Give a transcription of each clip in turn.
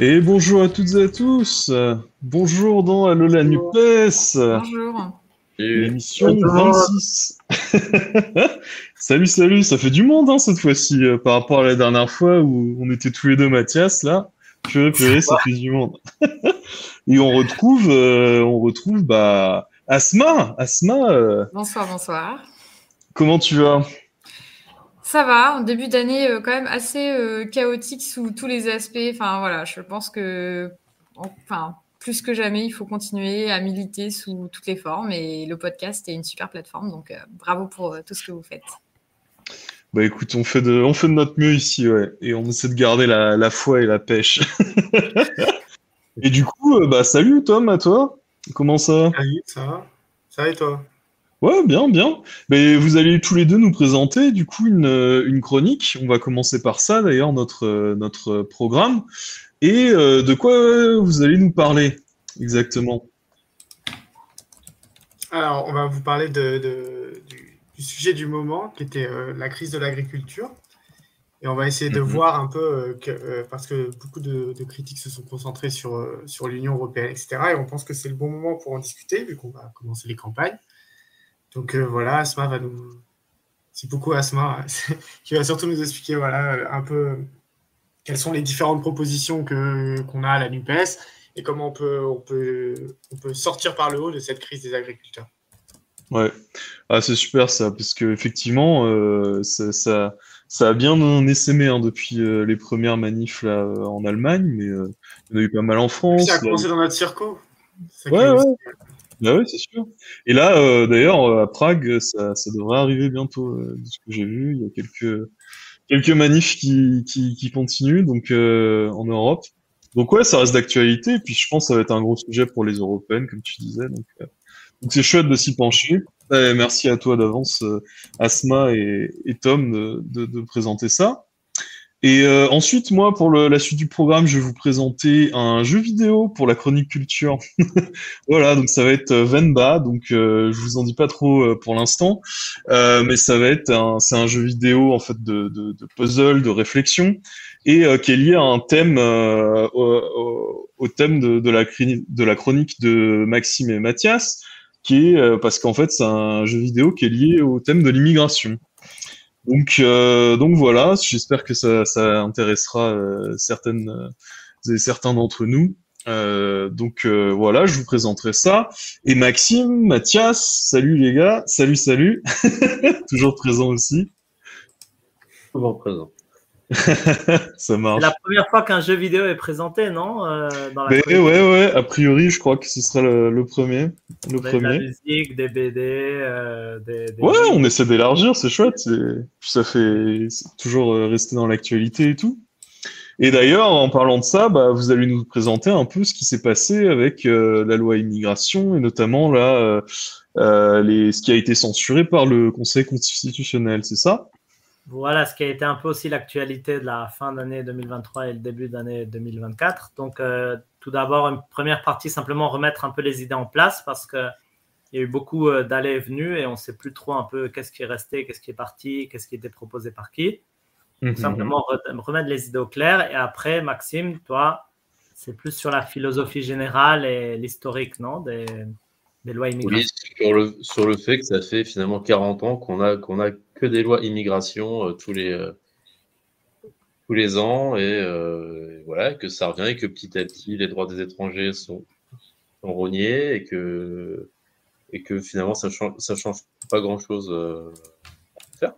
Et bonjour à toutes et à tous. Bonjour dans Allo la Nupes. Bonjour. L'émission 26. salut, salut. Ça fait du monde hein, cette fois-ci euh, par rapport à la dernière fois où on était tous les deux Mathias là. Purée, purée, ça fait du monde. et on retrouve, euh, on retrouve bah Asma. Asma. euh, Bonsoir, bonsoir. comment tu vas? Ça va, en début d'année euh, quand même assez euh, chaotique sous tous les aspects. Enfin voilà, je pense que enfin plus que jamais, il faut continuer à militer sous toutes les formes et le podcast est une super plateforme. Donc euh, bravo pour euh, tout ce que vous faites. Bah écoute, on fait de, on fait de notre mieux ici, ouais, et on essaie de garder la, la foi et la pêche. et du coup, euh, bah salut Tom, à toi. Comment ça? Salut, ça va? Ça va et toi? Ouais, bien, bien. Mais vous allez tous les deux nous présenter du coup une, euh, une chronique. On va commencer par ça d'ailleurs, notre, euh, notre programme. Et euh, de quoi vous allez nous parler exactement? Alors, on va vous parler de, de- du, du sujet du moment, qui était euh, la crise de l'agriculture. Et on va essayer de Mhm. voir un peu, euh, que- euh, parce que beaucoup de, de critiques se sont concentrées sur, euh, sur l'Union européenne, etc. Et on pense que c'est le bon moment pour en discuter, vu qu'on va commencer les campagnes. Donc euh, voilà, Asma va nous... C'est beaucoup Asma, qui va surtout nous expliquer voilà, un peu quelles sont les différentes propositions qu'on a à la NUPES et comment on peut, on, peut, on peut sortir par le haut de cette crise des agriculteurs. Ouais, ah, c'est super ça, parce que effectivement, euh, ça, ça, ça a bien essaimé hein, depuis euh, les premières manifs là, en Allemagne, mais euh, il y en a eu pas mal en France. Ça a commencé dans notre circo. Ouais, ouais. Ouais, c'est sûr. Et là, euh, d'ailleurs, euh, à Prague, ça, ça devrait arriver bientôt, euh, de ce que j'ai vu. Il y a quelques, quelques manifs qui, qui, continuent, donc euh, en Europe. Donc ouais, ça reste d'actualité. Et puis je pense que ça va être un gros sujet pour les Européennes, comme tu disais. Donc c'est chouette de s'y pencher. Merci à toi d'avance, Asma et, Tom, de présenter ça. Et euh, ensuite, moi, pour la suite du programme, je vais vous présenter un jeu vidéo pour la chronique culture. Voilà, donc ça va être euh, Venba, donc euh, je vous en dis pas trop euh, pour l'instant, mais ça va être un, c'est un jeu vidéo en fait de, puzzle, de réflexion, et qui est lié à un thème, au, thème de, la chronique de Maxime et Mathias, qui est parce qu'en fait c'est un jeu vidéo qui est lié au thème de l'immigration. Donc euh, donc voilà, j'espère que ça, intéressera euh, certaines euh, et certains d'entre nous. Donc voilà, je vous présenterai ça. Et Maxime, Mathias, salut les gars, salut, salut, toujours présent aussi. Souvent présent. ça C'est marche. la première fois qu'un jeu vidéo est présenté, non euh, dans la ouais, ouais, a priori, je crois que ce sera le, le premier. Le de la premier. musique, des BD, euh, des, des Ouais, on essaie d'élargir, c'est chouette. c'est- ça fait c'est toujours euh, rester dans l'actualité et tout. Et d'ailleurs, en parlant de ça, bah, vous allez nous présenter un peu ce qui s'est passé avec euh, la loi immigration et notamment là, euh, les, ce qui a été censuré par le Conseil constitutionnel, c'est ça? Voilà ce qui a été un peu aussi l'actualité de la fin d'année 2023 et le début d'année 2024. Donc, euh, tout d'abord, une première partie, simplement remettre un peu les idées en place parce que il y a eu beaucoup euh, d'allées et venues et on ne sait plus trop un peu qu'est-ce qui est resté, qu'est-ce qui est parti, qu'est-ce qui était proposé par qui. Donc, simplement re- remettre les idées au clair. Et après, Maxime, toi, c'est plus sur la philosophie générale et l'historique, non des, des lois immigrées. Oui, sur le, sur le fait que ça fait finalement 40 ans qu'on a, qu'on a que des lois immigration euh, tous, les, euh, tous les ans et, euh, et voilà, que ça revient et que petit à petit les droits des étrangers sont, sont rognés et que, et que finalement ça change, ça change pas grand chose à faire.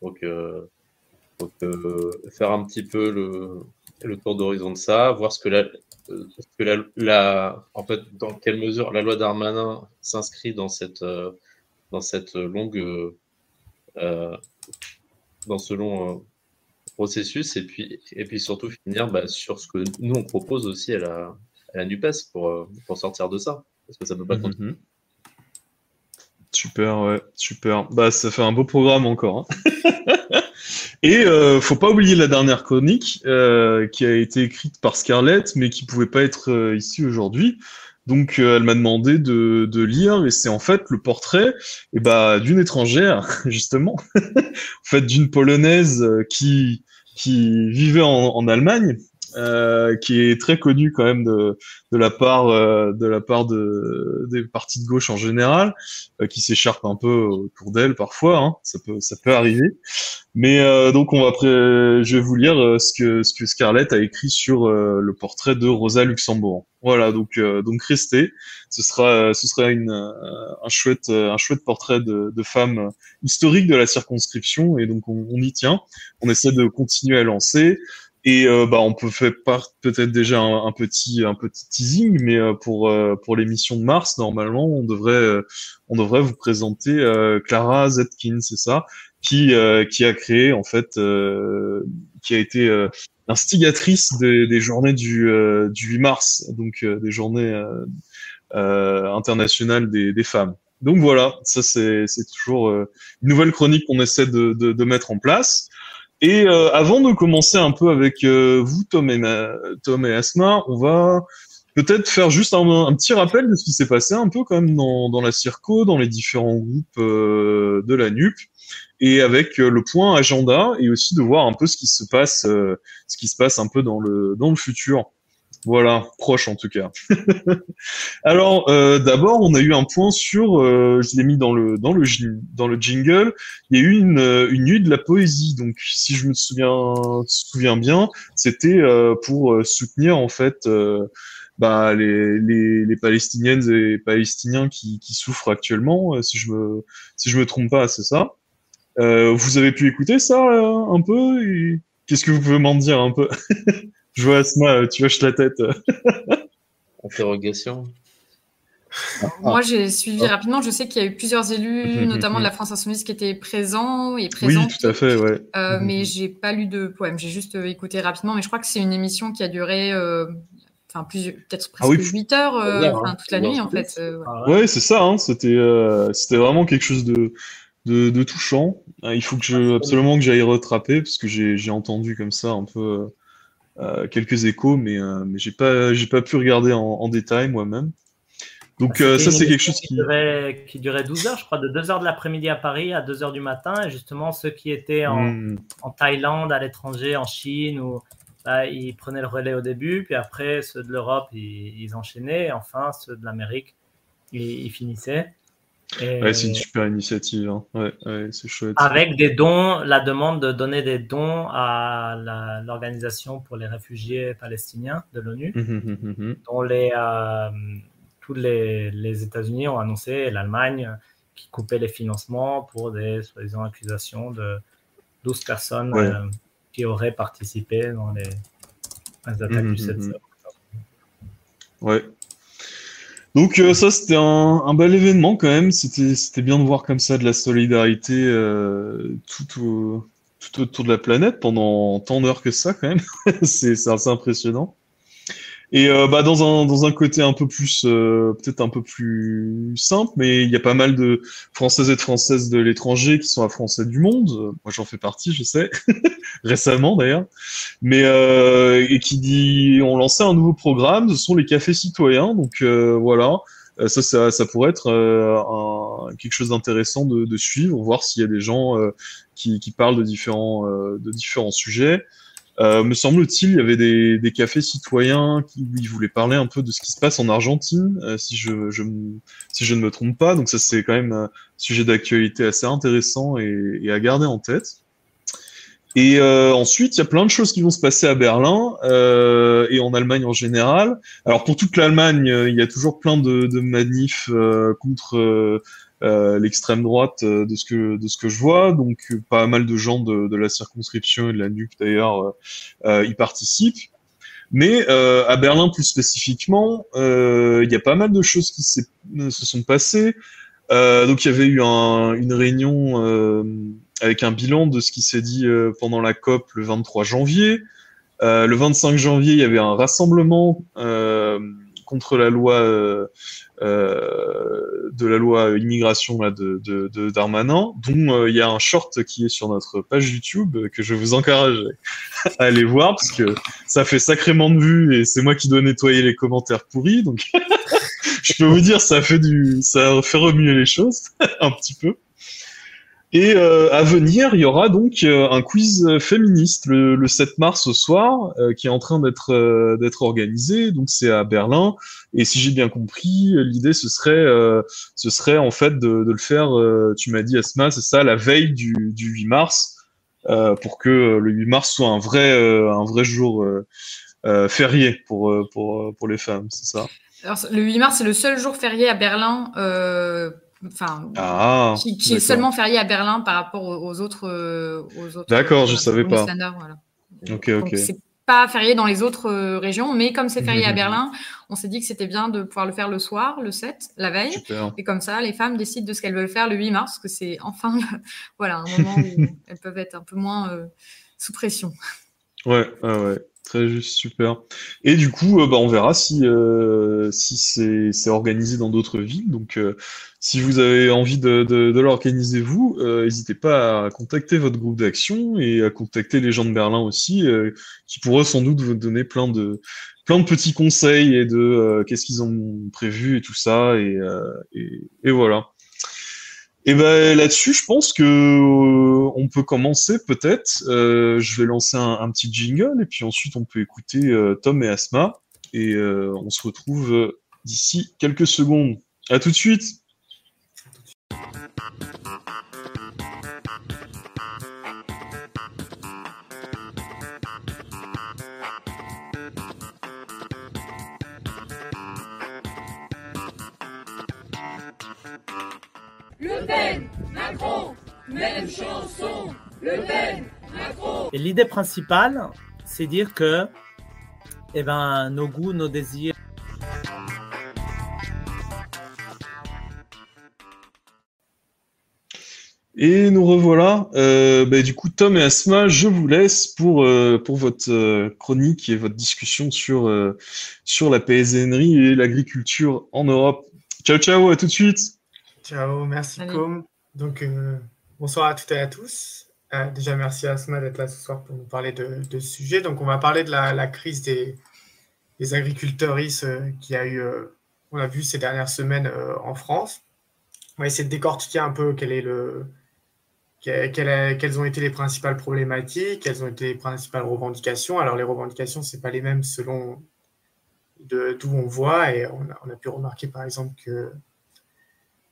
Donc, donc faire un petit peu le, le tour d'horizon de ça, voir ce que la, ce que la, en fait, dans quelle mesure la loi Darmanin s'inscrit dans cette, dans cette longue, dans ce long euh, processus, et puis, et puis surtout finir bah, sur ce que nous on propose aussi à la, à la Nupes pour, euh, pour sortir de ça, parce que ça ne peut pas continuer. Mhm. Super, ouais, super. Bah, ça fait un beau programme encore. hein. Et euh, faut pas oublier la dernière chronique euh, qui a été écrite par Scarlett, mais qui pouvait pas être euh, ici aujourd'hui. Donc, euh, elle m'a demandé de, lire, et c'est en fait le portrait eh bah, d'une étrangère, justement, en fait d'une polonaise euh, qui qui vivait en Allemagne euh, qui est très connu quand même de, de la part euh, de la part de des partis de gauche en général, euh, qui s'écharpent un peu autour d'elle parfois, hein, ça peut ça peut arriver. Mais donc on va je vais vous lire ce que ce que Scarlett a écrit sur le portrait de Rosa Luxembourg. Voilà, donc donc restez, ce sera ce sera une un chouette un chouette portrait de, de femme historique de la circonscription et donc on, on y tient. On essaie de continuer à lancer. Et euh, bah, on peut faire peut-être déjà un, petit un petit teasing, mais euh, pour euh, pour l'émission de mars, normalement, on devrait on devrait vous présenter Clara Zetkin, c'est ça, qui qui a créé en fait, qui a été instigatrice des, journées du du 8 mars, donc des journées internationales des, des femmes. Donc voilà, ça c'est toujours une nouvelle chronique qu'on essaie de, de mettre en place. Et euh, avant de commencer un peu avec euh, vous, Tom et, Tom et Asma, on va peut-être faire juste un, petit rappel de ce qui s'est passé un peu quand même dans, dans la Circo, dans les différents groupes euh, de la NUP, et avec le point agenda, et aussi de voir un peu ce qui se passe, ce qui se passe un peu dans le dans le futur. Voilà, proche en tout cas. Alors, euh, d'abord, on a eu un point sur, euh, je l'ai mis dans le dans le jingle. Il y a eu une, une nuit de la poésie. Donc, si je me souviens souviens bien, c'était euh, pour soutenir en fait bah, les, les, les Palestiniennes et Palestiniens qui, qui souffrent actuellement. Si je me si je me trompe pas, c'est ça. vous avez pu écouter ça un peu? Qu'est-ce que vous pouvez m'en dire un peu? Je vois Asma, tu hoches la tête. Interrogation. Moi, j'ai suivi rapidement. Je sais qu'il y a eu plusieurs élus, notamment de la France Insoumise, qui étaient présents et présents. Oui, tout à fait, ouais. Euh, mais j'ai pas lu de poème. J'ai juste euh, écouté rapidement. Mais je crois que c'est une émission qui a duré, euh, enfin, peut-être presque 8 heures, hein. toute la nuit, en fait. Ah ouais, c'est ça. Hein. C'était, c'était vraiment quelque chose de, de, de touchant. Il faut que je, absolument que j'aille retraper parce que j'ai entendu comme ça un peu euh, quelques échos, mais, euh, mais j'ai pas, j'ai pas pu regarder en, détail moi-même. Donc euh, ça, c'est quelque chose qui... Durait, qui durait 12 heures, je crois, de 2 heures de l'après-midi à Paris à 2 heures du matin. Et justement, ceux qui étaient en, hmm. en Thaïlande, à l'étranger, en Chine, ou, bah, ils prenaient le relais au début. Puis après, ceux de l'Europe, ils, ils, enchaînaient. Et enfin, ceux de l'Amérique, ils, ils, finissaient. Ouais, c'est une super initiative. Hein. Ouais, ouais, c'est chouette. Avec des dons, la demande de donner des dons à l'organisation pour les réfugiés palestiniens de l'ONU, mmh, mmh, mmh, dont les, euh, tous les, les États-Unis ont annoncé, l'Allemagne, qui coupait les financements pour des soi-disant accusations de 12 personnes euh, qui auraient participé dans les, les attaques du 7 Ouais, donc euh, ça c'était un, un, bel événement quand même. C'était bien de voir comme ça de la solidarité euh, tout, tout autour de la planète pendant tant d'heures que ça quand même. c'est assez impressionnant. Et euh, bah, dans, un, dans un côté un peu plus, euh, peut-être un peu plus simple, mais il y a pas mal de Françaises et de Françaises de l'étranger qui sont à Français du monde. Moi, j'en fais partie, je sais, récemment d'ailleurs. Mais euh, et qui dit, ont lancé un nouveau programme. Ce sont les cafés citoyens. Donc voilà, ça, ça, ça, pourrait être un, quelque chose d'intéressant de, de, suivre, voir s'il y a des gens qui, qui parlent de différents, de différents sujets. Euh, me semble-t-il, il y avait des, des, cafés citoyens qui voulaient parler un peu de ce qui se passe en Argentine, euh, si je, si je ne me trompe pas. Donc ça c'est quand même un sujet d'actualité assez intéressant et, à garder en tête. Et euh, ensuite, il y a plein de choses qui vont se passer à Berlin euh, et en Allemagne en général. Alors pour toute l'Allemagne, il y a toujours plein de, de manifs euh, contre euh, l'extrême droite euh, de ce que de ce que je vois. Donc pas mal de gens de, de la circonscription et de la NUP d'ailleurs euh, y participent. Mais à Berlin plus spécifiquement, il y a pas mal de choses qui se sont passées. donc il y avait eu un, une réunion avec un bilan de ce qui s'est dit pendant la COP le 23 janvier. le 25 janvier, il y avait un rassemblement contre la loi euh, de la loi immigration là, de, de, de Darmanin, dont euh, il y a un short qui est sur notre page YouTube euh, que je vous encourage à aller voir parce que ça fait sacrément de vues et c'est moi qui dois nettoyer les commentaires pourris, donc je peux vous dire ça fait du, ça fait remuer les choses un petit peu. Et euh, à venir, il y aura donc euh, un quiz féministe le, le 7 mars au soir, euh, qui est en train d'être euh, d'être organisé. Donc c'est à Berlin. Et si j'ai bien compris, l'idée ce serait ce serait en fait de, de le faire. tu m'as dit Asma, c'est ça, la veille du, du 8 mars, pour que le 8 mars soit un vrai un vrai jour férié pour pour pour les femmes, c'est ça? Alors, le 8 mars, c'est le seul jour férié à Berlin enfin, ah, qui, est seulement férié à Berlin par rapport aux, autres, euh, aux autres. D'accord, je savais pas. Voilà. Ok, ok. C'est pas férié dans les autres euh, régions, mais comme c'est férié à Berlin, on s'est dit que c'était bien de pouvoir le faire le soir, le 7, la veille. Et comme ça, les femmes décident de ce qu'elles veulent faire le 8 mars, que c'est enfin voilà, un moment où elles peuvent être un peu moins euh, sous pression. Ouais, ouais. Très juste, super. Et du coup, euh, bah, on verra si, euh, si c'est organisé dans d'autres villes. Donc, euh, si vous avez envie de, de, de l'organiser vous, n'hésitez pas à contacter votre groupe d'action et à contacter les gens de Berlin aussi, qui pourraient sans doute vous donner plein de, plein de petits conseils et de qu'est-ce qu'ils ont prévu et tout ça. Et, et, et voilà. Et ben là-dessus, je pense que euh, on peut commencer peut-être. Euh, je vais lancer un, petit jingle et puis ensuite on peut écouter euh, Tom et Asma et on se retrouve d'ici quelques secondes. À tout de suite. Et l'idée principale, c'est dire que, eh ben, nos goûts, nos désirs. Et nous revoilà. Euh, bah, du coup, Tom et Asma, je vous laisse pour, euh, pour votre euh, chronique et votre discussion sur, sur la paysannerie et l'agriculture en Europe. Ciao, ciao, à tout de suite. Ciao, merci Com. Donc, euh, bonsoir à toutes et à tous. Euh, déjà, merci à Asma d'être là ce soir pour nous parler de, ce sujet. Donc, on va parler de la, crise des, des agriculteurs euh, qui a eu, on a vu ces dernières semaines en France. On va essayer de décortiquer un peu quel est le, quelles ont été les principales problématiques, quelles ont été les principales revendications. Alors, les revendications, ce pas les mêmes selon d'où on voit. Et on a, pu remarquer, par exemple, que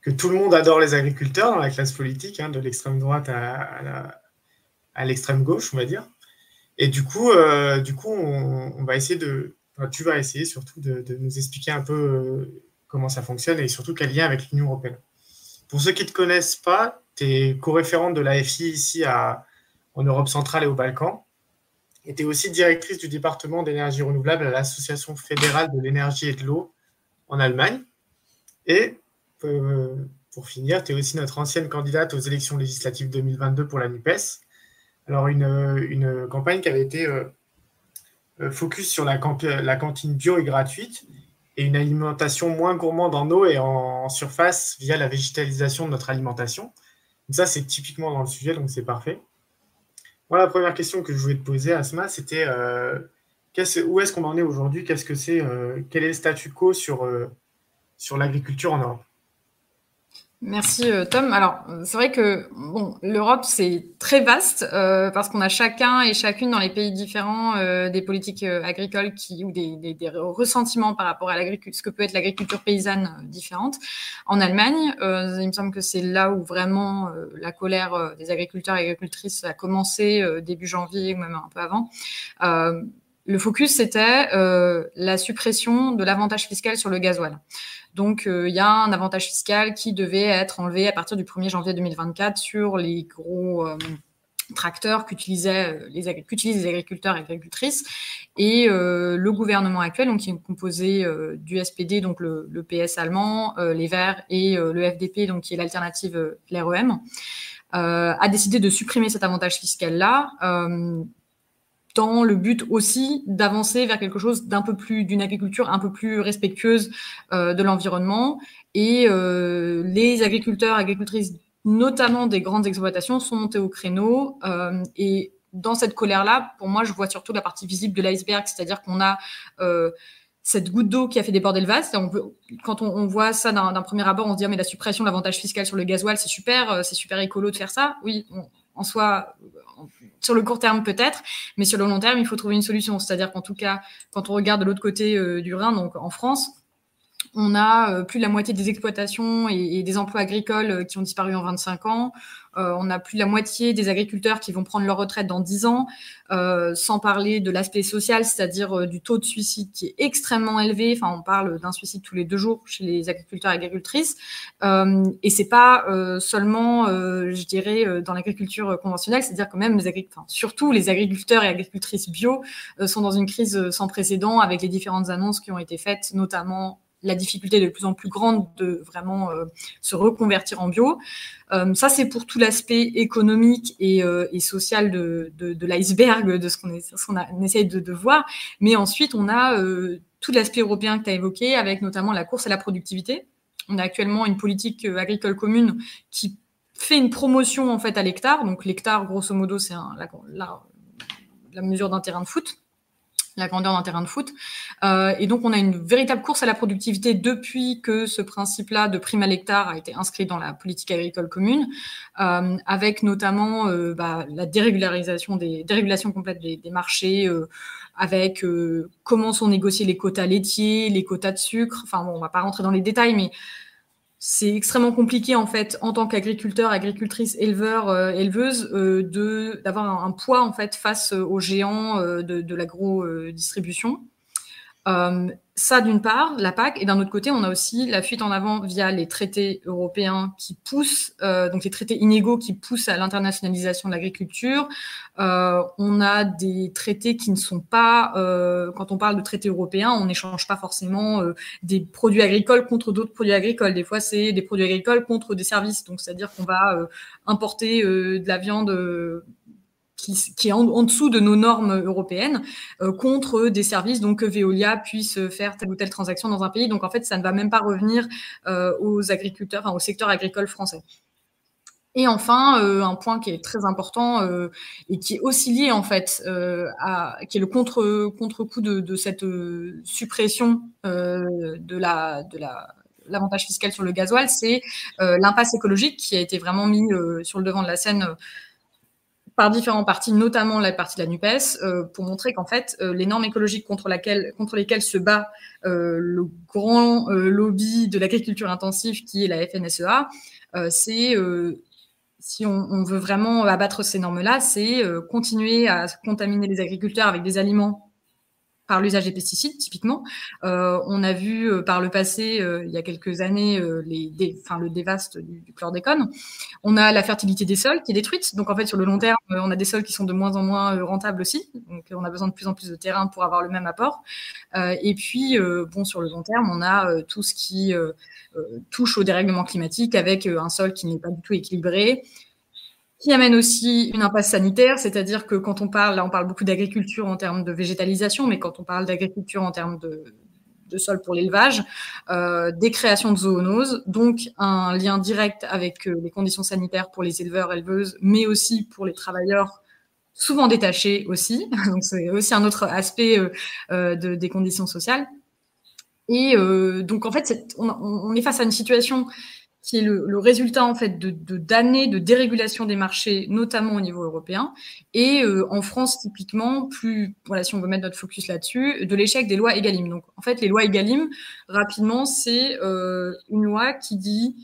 que tout le monde adore les agriculteurs dans la classe politique, hein, de l'extrême droite à, à l'extrême gauche, on va dire. Et du coup, euh, du coup on, va essayer de, tu vas essayer surtout de, nous expliquer un peu euh, comment ça fonctionne et surtout quel lien avec l'Union européenne. Pour ceux qui ne te connaissent pas, tu es co-référente de l'AFI ici en Europe centrale et au Balkan. Et tu es aussi directrice du département d'énergie renouvelable à l'Association fédérale de l'énergie et de l'eau en Allemagne. Et euh, pour finir, tu es aussi notre ancienne candidate aux élections législatives 2022 pour la NUPES. Alors, une, campagne qui avait été euh, euh, focus sur la, cantine bio et gratuite et une alimentation moins gourmande en eau et en, surface via la végétalisation de notre alimentation. Donc ça, c'est typiquement dans le sujet, donc c'est parfait. Moi, la première question que je voulais te poser, Asma, c'était où est-ce qu'on en est aujourd'hui? Qu'est-ce que c'est Quel est le statu quo sur, sur l'agriculture en Europe? Merci euh, Tom. Alors c'est vrai que bon, l'Europe c'est très vaste euh, parce qu'on a chacun et chacune dans les pays différents euh, des politiques agricoles qui ou des, des, des, ressentiments par rapport à l'agriculture, ce que peut être l'agriculture paysanne différente. En Allemagne, il me semble que c'est là où vraiment la colère des agriculteurs et agricultrices a commencé début janvier ou même un peu avant. Le focus c'était la suppression de l'avantage fiscal sur le gasoil. Donc, euh, il y a un avantage fiscal qui devait être enlevé à partir du 1er janvier 2024 sur les gros euh, tracteurs qu'utilisaient euh, les, les agriculteurs et agricultrices. Et le gouvernement actuel, donc qui est composé du SPD, donc le, PS allemand, les Verts et le FDP, donc qui est l'alternative l'REM, a décidé de supprimer cet avantage fiscal-là dans le but aussi d'avancer vers quelque chose d'un peu plus d'une agriculture un peu plus respectueuse euh, de l'environnement et euh, les agriculteurs agricultrices notamment des grandes exploitations sont montés au créneau euh, et dans cette colère là pour moi je vois surtout la partie visible de l'iceberg c'est-à-dire qu'on a cette goutte d'eau qui a fait déborder le vase. On quand on, voit ça d'un premier abord, on se dit ah, mais la suppression de l'avantage fiscal sur le gasoil, c'est super, c'est super écolo de faire ça. Oui, en soi, sur le court terme peut-être, mais sur le long terme, il faut trouver une solution. C'est-à-dire qu'en tout cas, quand on regarde de l'autre côté euh, du Rhin, donc en France, on a euh, plus de la moitié des exploitations et, des emplois agricoles euh, qui ont disparu en 25 ans. Euh, on a plus de la moitié des agriculteurs qui vont prendre leur retraite dans 10 ans, sans parler de l'aspect social, c'est-à-dire du taux de suicide qui est extrêmement élevé. Enfin, on parle d'un suicide tous les deux jours chez les agriculteurs et agricultrices. et c'est pas seulement, je dirais, dans l'agriculture conventionnelle, c'est-à-dire que même surtout les agriculteurs et agricultrices bio, sont dans une crise sans précédent avec les différentes annonces qui ont été faites, notamment la difficulté de plus en plus grande de vraiment euh, se reconvertir en bio. Euh, ça, c'est pour tout l'aspect économique et, euh, social de, l'iceberg, de ce qu'on essaye de, voir. Mais ensuite, on a tout l'aspect européen que tu as évoqué, avec notamment la course à la productivité. On a actuellement une politique agricole commune qui fait une promotion en fait à l'hectare. Donc l'hectare, grosso modo, c'est la mesure d'un terrain de foot la grandeur d'un terrain de foot. Euh, et donc, on a une véritable course à la productivité depuis que ce principe-là de prime à l'hectare a été inscrit dans la politique agricole commune, euh, avec notamment euh, bah, la dérégularisation des dérégulation complète des, des marchés, euh, avec euh, comment sont négociés les quotas laitiers, les quotas de sucre. Enfin, bon, on va pas rentrer dans les détails, mais c'est extrêmement compliqué en fait en tant qu'agriculteur, agricultrice, éleveur, euh, éleveuse euh, d'avoir un, poids en fait face aux géants euh, de, de l'agro-distribution. Euh, ça d'une part, la PAC, et d'un autre côté, on a aussi la fuite en avant via les traités européens qui poussent, euh, donc les traités inégaux qui poussent à l'internationalisation de l'agriculture. Euh, on a des traités qui ne sont pas, euh, quand on parle de traités européens, on n'échange pas forcément euh, des produits agricoles contre d'autres produits agricoles. Des fois, c'est des produits agricoles contre des services. Donc, c'est-à-dire qu'on va euh, importer de la viande qui, est en, dessous de nos normes européennes euh, contre des services donc que Veolia puisse faire telle ou telle transaction dans un pays. Donc en fait, ça ne va même pas revenir euh, aux agriculteurs, enfin, au secteur agricole français. Et enfin, euh, un point qui est très important et qui est aussi lié en fait à, qui est le contre contre-coup de, de cette suppression de la de la l'avantage fiscal sur le gasoil, c'est l'impasse écologique qui a été vraiment mis sur le devant de la scène par différents partis, notamment la partie de la NUPES, euh, pour montrer qu'en fait, euh, les normes écologiques contre, lesquelles se bat euh, le grand lobby de l'agriculture intensive qui est la FNSEA, c'est, si on, on, veut vraiment abattre ces normes-là, c'est continuer à contaminer les agriculteurs avec des aliments par l'usage des pesticides, typiquement. Euh, on a vu euh, par le passé, euh, il y a quelques années, les, enfin, le dévaste du, du, chlordécone. On a la fertilité des sols qui est détruite. Donc, en fait, sur le long terme, on a des sols qui sont de moins en moins rentables aussi. Donc, on a besoin de plus en plus de terrain pour avoir le même apport. et puis, bon, sur le long terme, on a tout ce qui touche au dérèglement climatique avec un sol qui n'est pas du tout équilibré, qui amène aussi une impasse sanitaire, c'est-à-dire que quand on parle, là on parle beaucoup d'agriculture en termes de végétalisation, mais quand on parle d'agriculture en termes de, de sol pour l'élevage, euh, des créations de zoonoses, donc un lien direct avec euh, les conditions sanitaires pour les éleveurs, éleveuses, mais aussi pour les travailleurs souvent détachés aussi. Donc c'est aussi un autre aspect euh, euh de, des conditions sociales. Et euh, donc en fait, on, on, est face à une situation qui est le, résultat en fait de d'années de, dérégulation des marchés, notamment au niveau européen, et euh, en France typiquement, plus voilà si on veut mettre notre focus là-dessus, de l'échec des lois Egalim. Donc en fait, les lois Egalim, rapidement, c'est euh, une loi qui dit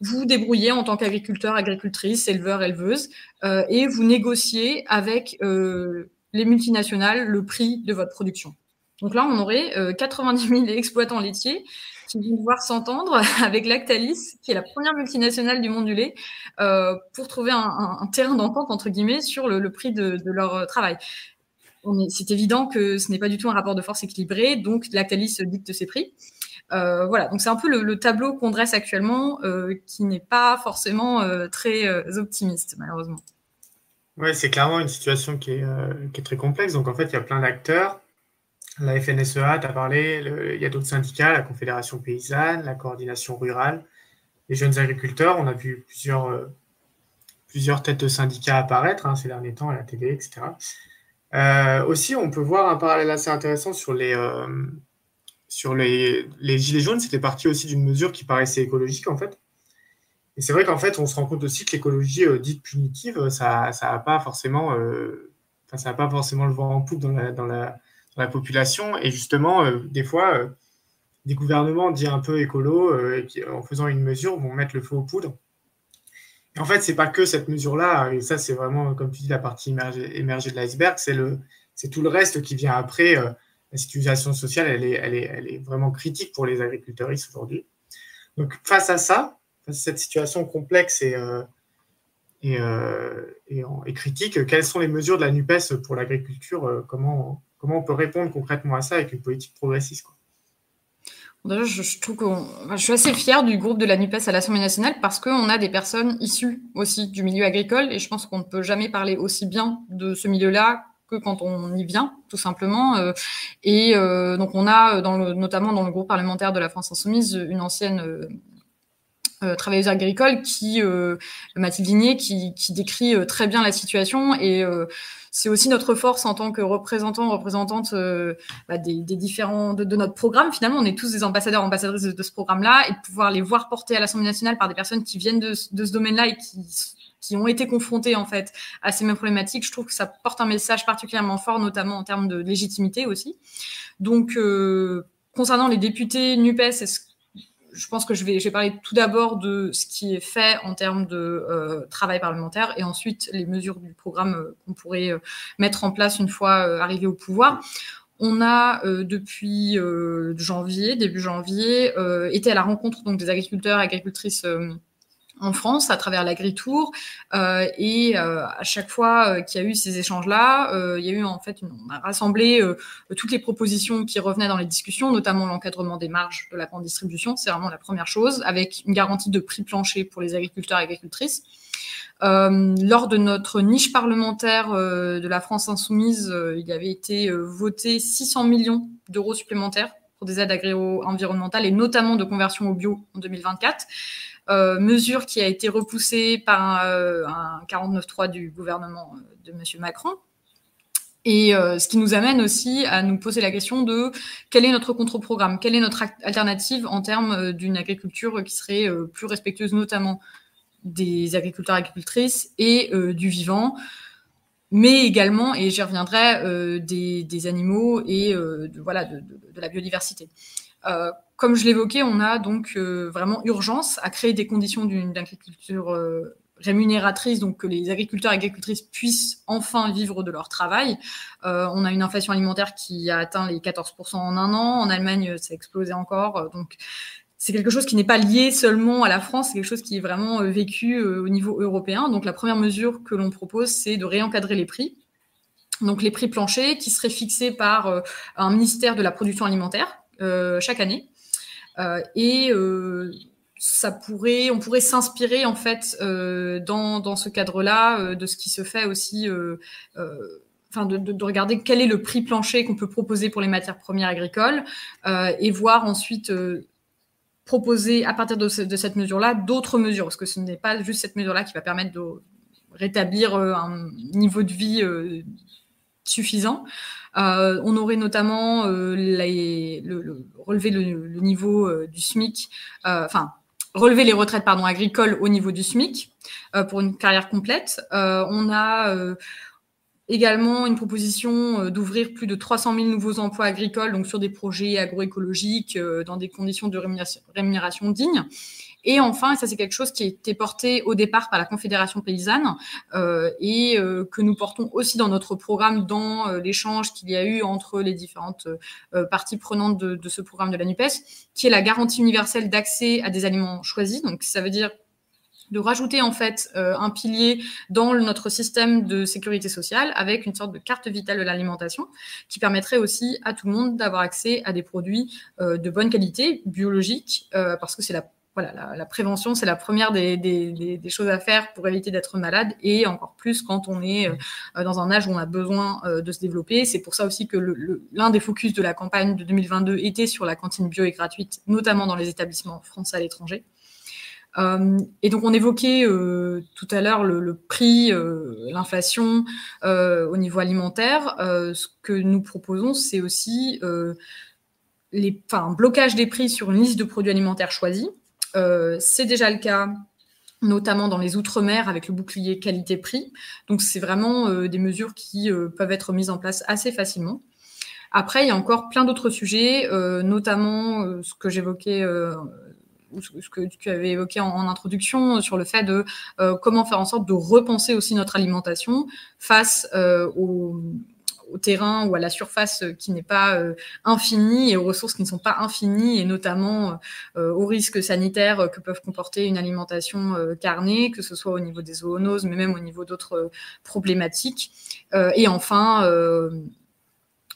vous débrouillez en tant qu'agriculteur, agricultrice, éleveur, éleveuse, euh, et vous négociez avec les multinationales le prix de votre production. Donc là, on aurait 90 000 exploitants laitiers qui vont devoir s'entendre avec Lactalis, qui est la première multinationale du monde du lait, euh, pour trouver un, terrain d'entente, entre guillemets, sur le, prix de, leur euh, travail. C'est évident que ce n'est pas du tout un rapport de force équilibré, donc Lactalis dicte ses prix. Euh, voilà, donc c'est un peu le, tableau qu'on dresse actuellement, qui n'est pas forcément très optimiste, malheureusement. Oui, c'est clairement une situation qui est, qui est, très complexe. Donc en fait, il y a plein d'acteurs la FNSEA, tu as parlé, il y a d'autres syndicats, la Confédération paysanne, la coordination rurale, les jeunes agriculteurs. On a vu plusieurs, euh, plusieurs têtes de syndicats apparaître hein, ces derniers temps à la télé, etc. Euh, aussi, on peut voir un parallèle assez intéressant sur les, euh, sur les, les gilets jaunes, c'était parti aussi d'une mesure qui paraissait écologique en fait. Et c'est vrai qu'en fait, on se rend compte aussi que l'écologie dite punitive, ça n'a pas forcément, ça pas forcément le vent en poupe dans la, dans la, la population. Et justement, des fois, des gouvernements dits un peu écolos, qui, en faisant une mesure, vont mettre le feu aux poudres en fait, c'est pas que cette mesure-là, et ça, c'est vraiment, comme tu dis, la partie émergée, de l'iceberg, c'est tout le reste qui vient après. Euh, la situation sociale, elle est, elle, est, elle est vraiment critique pour les agriculteurs aujourd'hui. Donc, face à ça, face à cette situation complexe et, euh, et, euh, et, critique, quelles sont les mesures de la NUPES pour l'agriculture comment, comment on peut répondre concrètement à ça avec une politique progressiste quoi je, trouve je suis assez fière du groupe de la NUPES à l'Assemblée nationale parce qu'on a des personnes issues aussi du milieu agricole et je pense qu'on ne peut jamais parler aussi bien de ce milieu-là que quand on y vient, tout simplement. Euh, et euh, donc on a, le, notamment dans le groupe parlementaire de la France Insoumise, une ancienne euh, travailleuse agricole qui, Mathilde Digné, qui, qui décrit très bien la situation et c'est aussi notre force en tant que représentant, représentante euh, bah, des, différents de, notre programme. Finalement, on est tous des ambassadeurs, ambassadrices de, ce programme-là, et de pouvoir les voir portés à l'Assemblée nationale par des personnes qui viennent de, ce domaine-là et qui qui ont été confrontées en fait à ces mêmes problématiques, je trouve que ça porte un message particulièrement fort, notamment en termes de légitimité aussi. Donc, euh, concernant les députés Nupes, est-ce je pense que je vais, je vais parler tout d'abord de ce qui est fait en termes de euh, travail parlementaire et ensuite les mesures du programme euh, qu'on pourrait euh, mettre en place une fois arrivé au pouvoir. On a depuis janvier, début janvier, été à la rencontre donc des agriculteurs et agricultrices en France à travers l'Agritour. Euh, et euh, à chaque fois euh, qu'il y a eu ces échanges-là, euh, il y a eu en fait, on a rassemblé euh, toutes les propositions qui revenaient dans les discussions, notamment l'encadrement des marges de la grande distribution. C'est vraiment la première chose, avec une garantie de prix plancher pour les agriculteurs et agricultrices. lors de notre niche parlementaire de la France insoumise, il y avait été voté 600 millions d'euros supplémentaires pour des aides agro-environnementales et notamment de conversion au bio en 2024. Euh, mesure qui a été repoussée par euh, un, 49.3 du gouvernement euh, de M. Macron. Et ce qui nous amène aussi à nous poser la question de quel est notre contre-programme, quelle est notre alternative en termes d'une agriculture qui serait plus respectueuse notamment des agriculteurs agricultrices et du vivant, mais également, et j'y reviendrai, des, animaux et voilà, de, la biodiversité. Comme je l'évoquais, on a donc euh, vraiment urgence à créer des conditions d'une agriculture euh, rémunératrice, donc que les agriculteurs et agricultrices puissent enfin vivre de leur travail. Euh, on a une inflation alimentaire qui a atteint les 14% en un an. En Allemagne, ça a explosé encore. Donc, c'est quelque chose qui n'est pas lié seulement à la France, c'est quelque chose qui est vraiment vécu au niveau européen. Donc, la première mesure que l'on propose, c'est de réencadrer les prix. Donc, les prix planchers qui seraient fixés par un ministère de la production alimentaire chaque année. Euh, et euh, ça pourrait, on pourrait s'inspirer en fait euh, dans, dans ce cadre-là de ce qui se fait aussi enfin de, de, regarder quel est le prix plancher qu'on peut proposer pour les matières premières agricoles et voir ensuite proposer à partir de, de cette mesure-là d'autres mesures parce que ce n'est pas juste cette mesure-là qui va permettre de rétablir un niveau de vie suffisant. Euh, on aurait notamment euh, le, relever le, niveau euh, du SMIC, enfin relever les retraites pardon agricoles au niveau du SMIC pour une carrière complète. on a également une proposition d'ouvrir plus de 300 000 nouveaux emplois agricoles, donc sur des projets agroécologiques dans des conditions de rémunération dignes. Et enfin, ça c'est quelque chose qui a été porté au départ par la Confédération paysanne euh, et euh, que nous portons aussi dans notre programme dans euh, l'échange qu'il y a eu entre les différentes euh, parties prenantes de, de, ce programme de la NUPES, qui est la garantie universelle d'accès à des aliments choisis. Donc ça veut dire de rajouter en fait euh, un pilier dans notre système de sécurité sociale avec une sorte de carte vitale de l'alimentation qui permettrait aussi à tout le monde d'avoir accès à des produits euh, de bonne qualité, biologiques, euh, parce que c'est la voilà, la, prévention, c'est la première des, des, des, choses à faire pour éviter d'être malade et encore plus quand on est euh, dans un âge où on a besoin euh, de se développer. C'est pour ça aussi que l'un des focus de la campagne de 2022 était sur la cantine bio et gratuite, notamment dans les établissements français à l'étranger. Euh, et donc on évoquait euh, tout à l'heure le, le, prix, euh, l'inflation au niveau alimentaire. ce que nous proposons, c'est aussi les, enfin, blocage des prix sur une liste de produits alimentaires choisis. C'est déjà le cas notamment dans les Outre-mer avec le bouclier qualité-prix. Donc c'est vraiment des mesures qui peuvent être mises en place assez facilement. Après, il y a encore plein d'autres sujets, notamment ce que j'évoquais ce que tu avais évoqué en, introduction sur le fait de euh, comment faire en sorte de repenser aussi notre alimentation face euh, au, terrain ou à la surface qui n'est pas euh, infinie et aux ressources qui ne sont pas infinies et notamment aux risques sanitaires que peuvent comporter une alimentation carnée, que ce soit au niveau des zoonoses mais même au niveau d'autres problématiques. et enfin,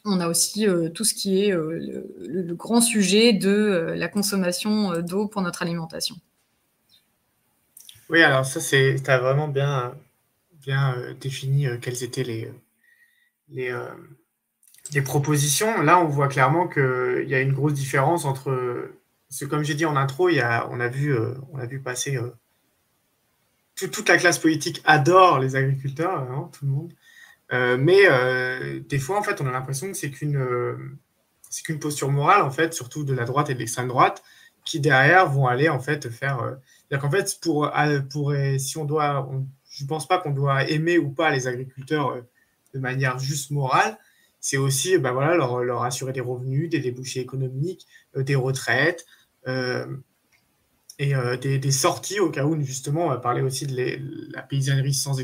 on a aussi euh, tout ce qui est euh, le, grand sujet de euh, la consommation d'eau pour notre alimentation. Oui, alors ça, tu as vraiment bien, bien défini quelles étaient les, les, propositions. Là, on voit clairement qu'il y a une grosse différence entre. ce comme j'ai dit en intro, y a, on, a vu, on a vu passer. toute la classe politique adore les agriculteurs, hein, tout le monde. Euh, mais euh, des fois, en fait, on a l'impression que c'est qu'une euh, c'est qu'une posture morale, en fait, surtout de la droite et de l'extrême droite, qui derrière vont aller en fait faire. C'est-à-dire qu'en fait, pour, pour, si on doit, je ne pense pas qu'on doit aimer ou pas les agriculteurs de manière juste morale. C'est aussi, ben voilà, leur, leur, assurer des revenus, des débouchés économiques, des retraites. et des, des, sorties au cas où justement on va parler aussi de la paysannerie sans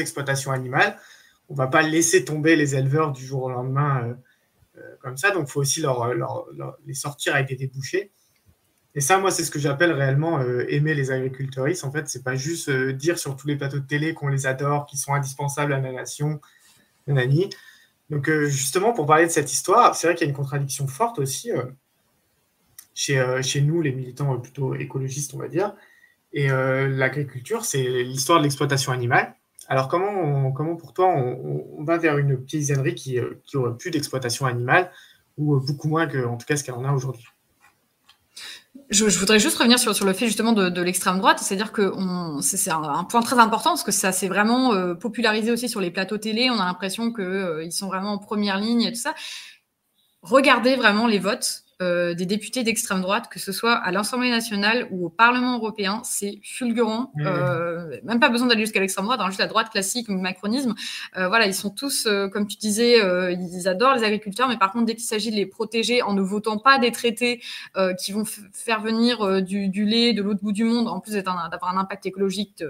exploitation animale. On ne va pas laisser tomber les éleveurs du jour au lendemain euh, euh, comme ça. Donc, il faut aussi leur, les sortir avec des débouchés. Et ça, moi, c'est ce que j'appelle réellement euh, aimer les agriculteuristes. En fait, c'est pas juste dire sur tous les plateaux de télé qu'on les adore, qu'ils sont indispensables à la nation, nanani. Donc, justement, pour parler de cette histoire, c'est vrai qu'il y a une contradiction forte aussi chez, chez nous, les militants plutôt écologistes, on va dire. Et l'agriculture, c'est l'histoire de l'exploitation animale. Alors, comment, comment pour toi, on, va vers une paysannerie qui, euh, qui aurait plus d'exploitation animale ou euh, beaucoup moins que, en tout cas, ce qu'elle en a aujourd'hui? Je, voudrais juste revenir sur, le fait justement de, l'extrême droite, c'est-à-dire que c'est un, point très important parce que ça s'est vraiment euh, popularisé aussi sur les plateaux télé. On a l'impression qu'ils sont vraiment en première ligne et tout ça. Regardez vraiment les votes euh, des députés d'extrême droite, que ce soit à l'Assemblée nationale ou au Parlement européen, c'est fulgurant. Euh, même pas besoin d'aller jusqu'à l'extrême droite, hein, juste la droite classique, le macronisme. Euh, voilà, ils sont tous, comme tu disais, ils adorent les agriculteurs, mais par contre, dès qu'il s'agit de les protéger en ne votant pas des traités qui vont faire venir du, du, lait de l'autre bout du monde, en plus d'avoir un impact écologique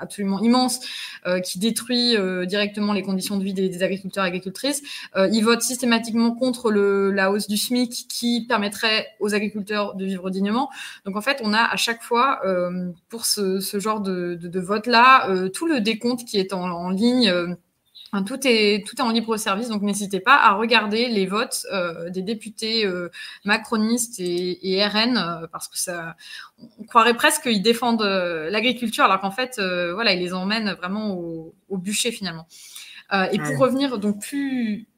absolument immense euh, qui détruit euh, directement les conditions de vie des, agriculteurs et agricultrices. Euh, ils votent systématiquement contre le, la hausse du SMIC qui permettrait aux agriculteurs de vivre dignement. Donc en fait, on a à chaque fois pour ce, genre de, de, vote-là tout le décompte qui est en ligne tout, est, tout est en libre service, donc n'hésitez pas à regarder les votes euh, des députés euh, macronistes et, et RN, euh, parce que ça, on croirait presque qu'ils défendent l'agriculture, alors qu'en fait, voilà, ils les emmènent vraiment au, au bûcher finalement. et pour revenir donc plus,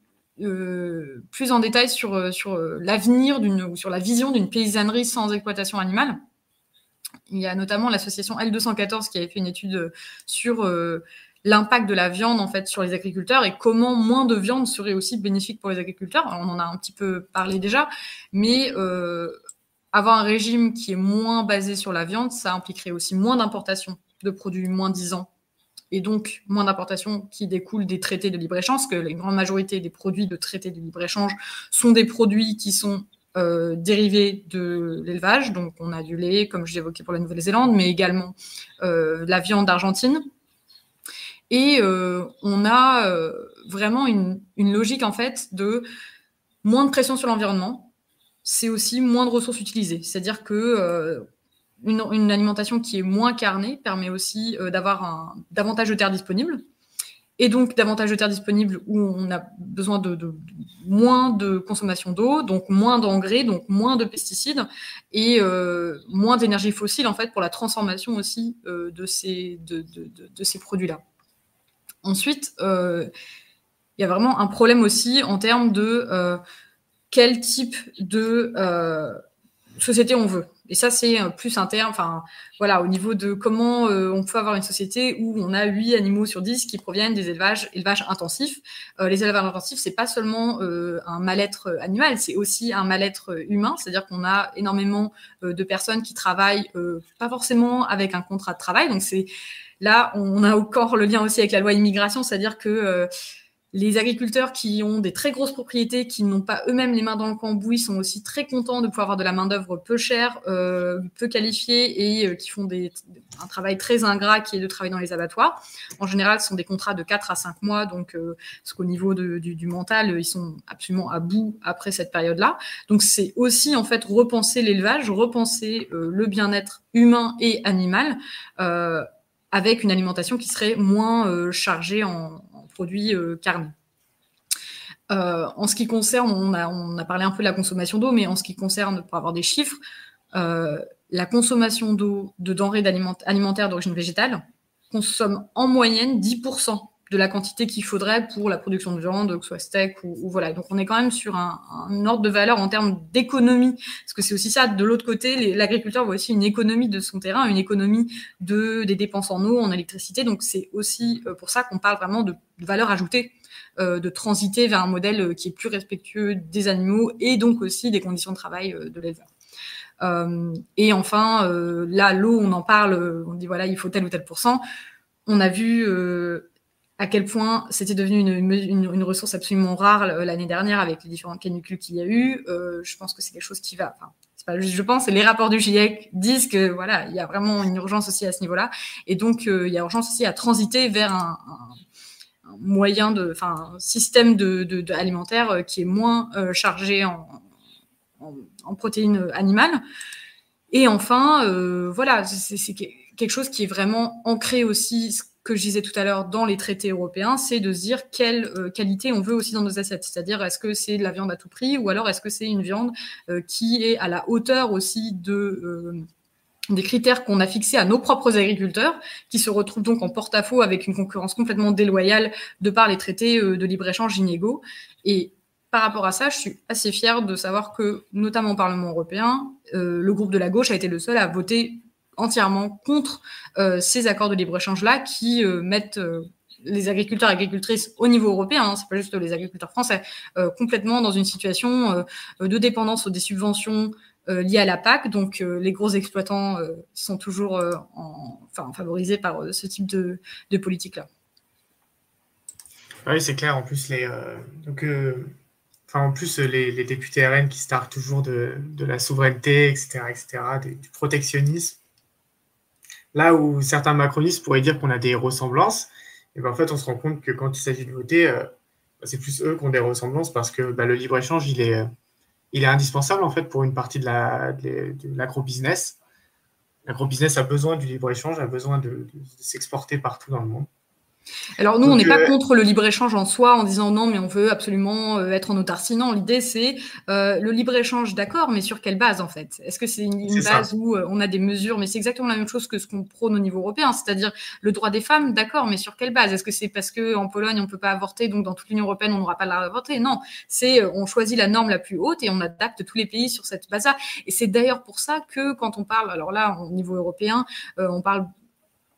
plus en détail sur, sur l'avenir d'une, ou sur la vision d'une paysannerie sans exploitation animale, il y a notamment l'association L214 qui avait fait une étude sur l'impact de la viande en fait sur les agriculteurs et comment moins de viande serait aussi bénéfique pour les agriculteurs. on en a un petit peu parlé déjà, mais euh, avoir un régime qui est moins basé sur la viande, ça impliquerait aussi moins d'importation de produits moins disants et donc moins d'importations qui découlent des traités de libre-échange, parce que la grande majorité des produits de traités de libre-échange sont des produits qui sont euh, dérivés de l'élevage. Donc on a du lait, comme je l'évoquais pour la Nouvelle-Zélande, mais également euh, la viande d'Argentine, et euh, on a euh, vraiment une, logique en fait de moins de pression sur l'environnement. C'est aussi moins de ressources utilisées. C'est-à-dire que euh, une, alimentation qui est moins carnée permet aussi d'avoir davantage de terres disponibles. Et donc davantage de terres disponibles où on a besoin de, moins de consommation d'eau, donc moins d'engrais, donc moins de pesticides et moins d'énergie fossile en fait pour la transformation aussi de ces produits-là. Ensuite, euh, il y a vraiment un problème aussi en termes de euh, quel type de, euh, société on veut. Et ça, c'est plus interne. Enfin, voilà, au niveau de comment on peut avoir une société où on a 8 animaux sur 10 qui proviennent des élevages, élevages intensifs. les élevages intensifs, c'est pas seulement un mal-être animal, c'est aussi un mal-être humain. C'est-à-dire qu'on a énormément de personnes qui travaillent pas forcément avec un contrat de travail. Donc, c'est là, on a encore le lien aussi avec la loi immigration, c'est-à-dire que les agriculteurs qui ont des très grosses propriétés, qui n'ont pas eux-mêmes les mains dans le cambouis, sont aussi très contents de pouvoir avoir de la main-d'œuvre peu chère, euh, peu qualifiée et euh, qui font un travail très ingrat qui est de travailler dans les abattoirs. En général, ce sont des contrats de 4 à 5 mois, donc euh, parce qu'au niveau du, mental, ils sont absolument à bout après cette période-là. Donc c'est aussi en fait repenser l'élevage, repenser euh, le bien-être humain et animal avec une alimentation qui serait moins chargée en produits euh, carnés. Euh, en ce qui concerne, on a, parlé un peu de la consommation d'eau, mais en ce qui concerne, pour avoir des chiffres, euh, la consommation d'eau de denrées alimentaires d'origine végétale consomme en moyenne 10% de la quantité qu'il faudrait pour la production de viande, que ce soit steak ou, voilà. Donc on est quand même sur un, ordre de valeur en termes d'économie, parce que c'est aussi ça. De l'autre côté, l'agriculteur voit aussi une économie de son terrain, une économie de des dépenses en eau, en électricité. Donc c'est aussi euh, pour ça qu'on parle vraiment de, valeur ajoutée. Euh, de transiter vers un modèle euh, qui est plus respectueux des animaux et donc aussi des conditions de travail de l'éleveur. et enfin, là, l'eau, on en parle, on dit voilà, il faut tel ou tel pourcent. On a vu à quel point c'était devenu une, ressource absolument rare euh, l'année dernière avec les différentes canicules qu'il y a eu. Euh, je pense que c'est quelque chose qui va. Je pense, les rapports du GIEC disent que voilà, il y a vraiment une urgence aussi à ce niveau-là, et donc euh, il y a urgence aussi à transiter vers un, moyen de, enfin, système de, alimentaire qui est moins chargé en, en, en, protéines animales. Et enfin, voilà, c'est quelque chose qui est vraiment ancré aussi que je disais tout à l'heure dans les traités européens, c'est de se dire quelle euh, qualité on veut aussi dans nos assiettes. C'est-à-dire, est-ce que c'est de la viande à tout prix ou alors est-ce que c'est une viande euh, qui est à la hauteur aussi de euh, des critères qu'on a fixés à nos propres agriculteurs, qui se retrouvent donc en porte-à-faux avec une concurrence complètement déloyale de par les traités de libre-échange inégaux. Et par rapport à ça, je suis assez fière de savoir que, notamment au Parlement européen, le groupe de la gauche a été le seul à voter entièrement contre euh, ces accords de libre-échange-là qui euh, mettent euh, les agriculteurs et agricultrices au niveau européen, hein, c'est pas juste les agriculteurs français, complètement dans une situation de dépendance des subventions liées à la PAC. Donc les gros exploitants sont toujours en, enfin, favorisés par ce type de, politique-là. Oui, c'est clair. En plus, les, donc, enfin, en plus les, députés RN qui se toujours de, la souveraineté, etc., etc., du protectionnisme. Là où certains macronistes pourraient dire qu'on a des ressemblances, et ben on se rend compte que quand il s'agit de voter, euh, bah, c'est plus eux qui ont des ressemblances parce que bah, le libre-échange, est, il est indispensable en fait pour une partie de l'agro-business. L'agro-business a besoin du libre-échange, a besoin de s'exporter partout dans le monde. Alors nous, on n'est pas euh, contre le libre-échange en soi en disant non, mais on veut absolument euh, être en autarcie. Non, l'idée c'est euh, le libre-échange, d'accord, mais sur quelle base en fait? Est-ce que c'est une, base où on a des mesures? Mais c'est exactement la même chose que ce qu'on prône au niveau européen, c'est-à-dire le droit des femmes, d'accord, mais sur quelle base? Est-ce que c'est parce que en Pologne on peut pas avorter, donc dans toute l'Union européenne on n'aura pas le droit d'avorter? Non, c'est on choisit la norme la plus haute et on adapte tous les pays sur cette base-là. Et c'est d'ailleurs pour ça que quand on parle, alors là au niveau européen, on parle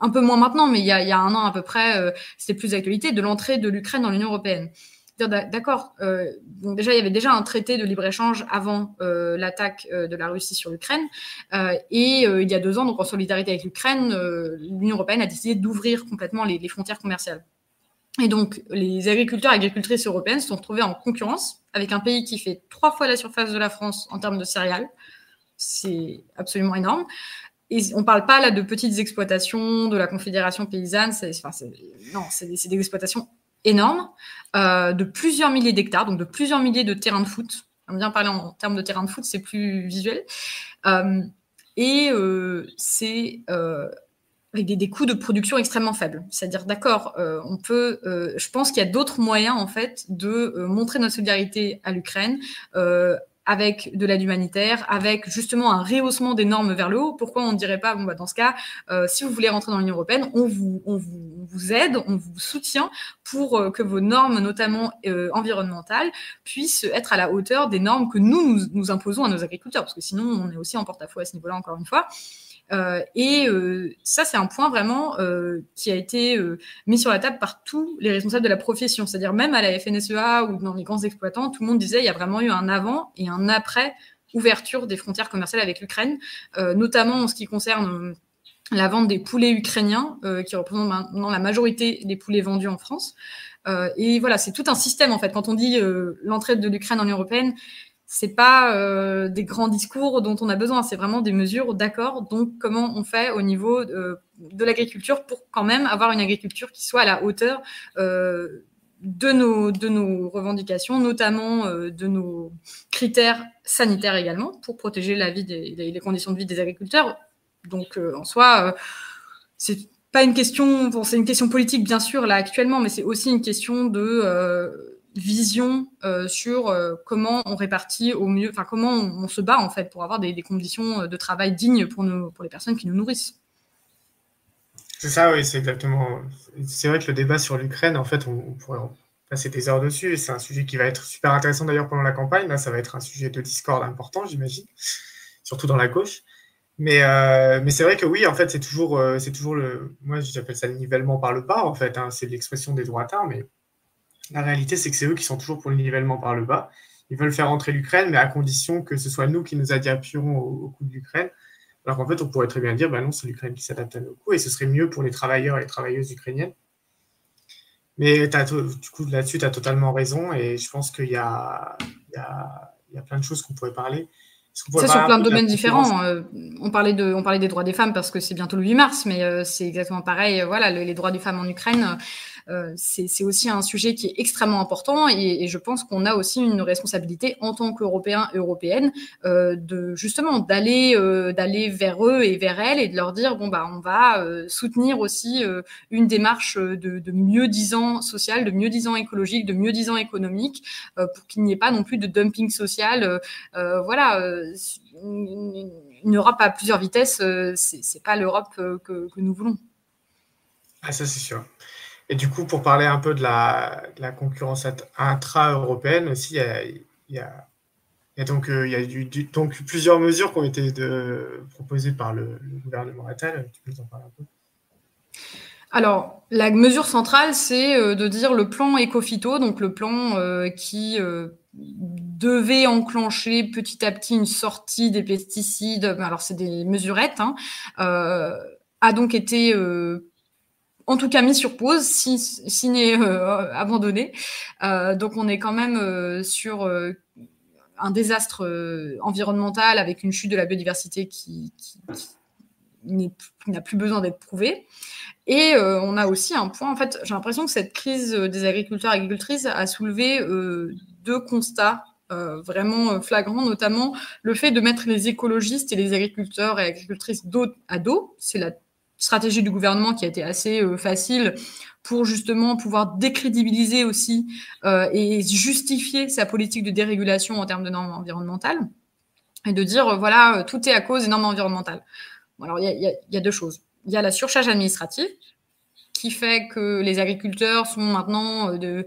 un peu moins maintenant, mais il y a, un an à peu près, euh, c'était plus d'actualité, de l'entrée de l'Ukraine dans l'Union européenne. D'accord, euh, déjà il y avait déjà un traité de libre-échange avant euh, l'attaque de la Russie sur l'Ukraine, et il y a deux ans, donc en solidarité avec l'Ukraine, l'Union européenne a décidé d'ouvrir complètement les, les, frontières commerciales. Et donc les agriculteurs et agricultrices européennes se sont retrouvés en concurrence avec un pays qui fait trois fois la surface de la France en termes de céréales, c'est absolument énorme, on ne parle pas là de petites exploitations de la Confédération paysanne, c'est, enfin, non, des, exploitations énormes, euh, de plusieurs milliers d'hectares, donc de plusieurs milliers de terrains de foot. On bien parler en, termes de terrains de foot, c'est plus visuel. Euh, et euh, c'est avec des, des, coûts de production extrêmement faibles. C'est-à-dire, d'accord, on peut, je pense qu'il y a d'autres moyens en fait de montrer notre solidarité à l'Ukraine avec de l'aide humanitaire, avec justement un rehaussement des normes vers le haut. Pourquoi on ne dirait pas, bon, bah, dans ce cas, euh, si vous voulez rentrer dans l'Union européenne, on vous, on, vous, aide, on vous soutient pour euh, que vos normes, notamment euh, environnementales, puissent être à la hauteur des normes que nous, nous, nous imposons à nos agriculteurs, parce que sinon, on est aussi en porte-à-faux à ce niveau-là, encore une fois. Euh, et euh, ça, c'est un point vraiment euh, qui a été mis sur la table par tous les responsables de la profession. C'est-à-dire même à la FNSEA ou dans les grands exploitants, tout le monde disait il y a vraiment eu un avant et un après ouverture des frontières commerciales avec l'Ukraine, notamment en ce qui concerne la vente des poulets ukrainiens, qui représentent maintenant la majorité des poulets vendus en France. et voilà, c'est tout un système en fait. Quand on dit l'entrée de l'Ukraine en Union européenne, c'est pas euh, des grands discours dont on a besoin, c'est vraiment des mesures d'accord. Donc, comment on fait au niveau euh, de, l'agriculture pour quand même avoir une agriculture qui soit à la hauteur euh, de, nos, de nos revendications, notamment de nos critères sanitaires également, pour protéger la vie des, les conditions de vie des agriculteurs. Donc, en soi, c'est pas une question, c'est une question politique bien sûr là actuellement, mais c'est aussi une question de vision euh, sur euh, comment on répartit au mieux, enfin comment on, se bat en fait pour avoir des, conditions euh, de travail dignes pour, nos, pour les personnes qui nous nourrissent. C'est ça, oui, c'est exactement. C'est vrai que le débat sur l'Ukraine, en fait, on, pourrait passer des heures dessus. C'est un sujet qui va être super intéressant d'ailleurs pendant la campagne. Là, ça va être un sujet de discorde important, j'imagine, surtout dans la gauche. Mais, mais c'est vrai que oui, en fait, c'est toujours, c'est toujours le. Moi, j'appelle ça le nivellement par le bas, en fait. Hein. c'est l'expression des droitards, mais la réalité, c'est que c'est eux qui sont toujours pour le nivellement par le bas. Ils veulent faire entrer l'Ukraine, mais à condition que ce soit nous qui nous adaptions au, coût de l'Ukraine. Alors qu'en fait, on pourrait très bien dire, ben non, c'est l'Ukraine qui s'adapte à nos coûts, et ce serait mieux pour les travailleurs et les travailleuses ukrainiennes. Mais du coup, là-dessus, tu as totalement raison, et je pense qu'il y a, y, a, y a plein de choses qu'on pourrait parler. C'est sur plein de domaines différents. Euh, on, parlait de, on parlait des droits des femmes parce que c'est bientôt le 8 mars, mais euh, c'est exactement pareil. voilà, les droits des femmes en Ukraine, euh, c'est aussi un sujet qui est extrêmement important et, je pense qu'on a aussi une responsabilité en tant qu'Européens Européennes euh, de justement d'aller euh, d'aller vers eux et vers elles et de leur dire bon bah on va soutenir aussi une démarche de, mieux disant social, de mieux disant écologique, de mieux disant économique pour qu'il n'y ait pas non plus de dumping social. voilà une Europe à plusieurs vitesses, c'est pas l'Europe que, nous voulons. Ah, ça, c'est sûr. Et du coup, pour parler un peu de la, concurrence intra-européenne aussi, il y a, donc, plusieurs mesures qui ont été proposées par le, gouvernement Attal. Tu peux en parler un peu? Alors, la mesure centrale, c'est euh, de dire le plan Ecofito, donc le plan euh, qui euh, devait enclencher petit à petit une sortie des pesticides. Alors, c'est des mesurettes, hein, a donc été en tout cas mis sur pause, si, si n'est euh, abandonné. Euh, donc on est quand même euh, sur un désastre environnemental avec une chute de la biodiversité qui, qui, n'a plus besoin d'être prouvé. Et on a aussi un point, en fait, j'ai l'impression que cette crise des agriculteurs et agricultrices a soulevé deux constats vraiment flagrants, notamment le fait de mettre les écologistes et les agriculteurs et agricultrices dos à dos. C'est la stratégie du gouvernement qui a été assez euh, facile pour justement pouvoir décrédibiliser aussi euh, et justifier sa politique de dérégulation en termes de normes environnementales et de dire euh, voilà tout est à cause des normes environnementales. alors il y, y a, deux choses. Il y a la surcharge administrative qui fait que les agriculteurs sont maintenant euh, de,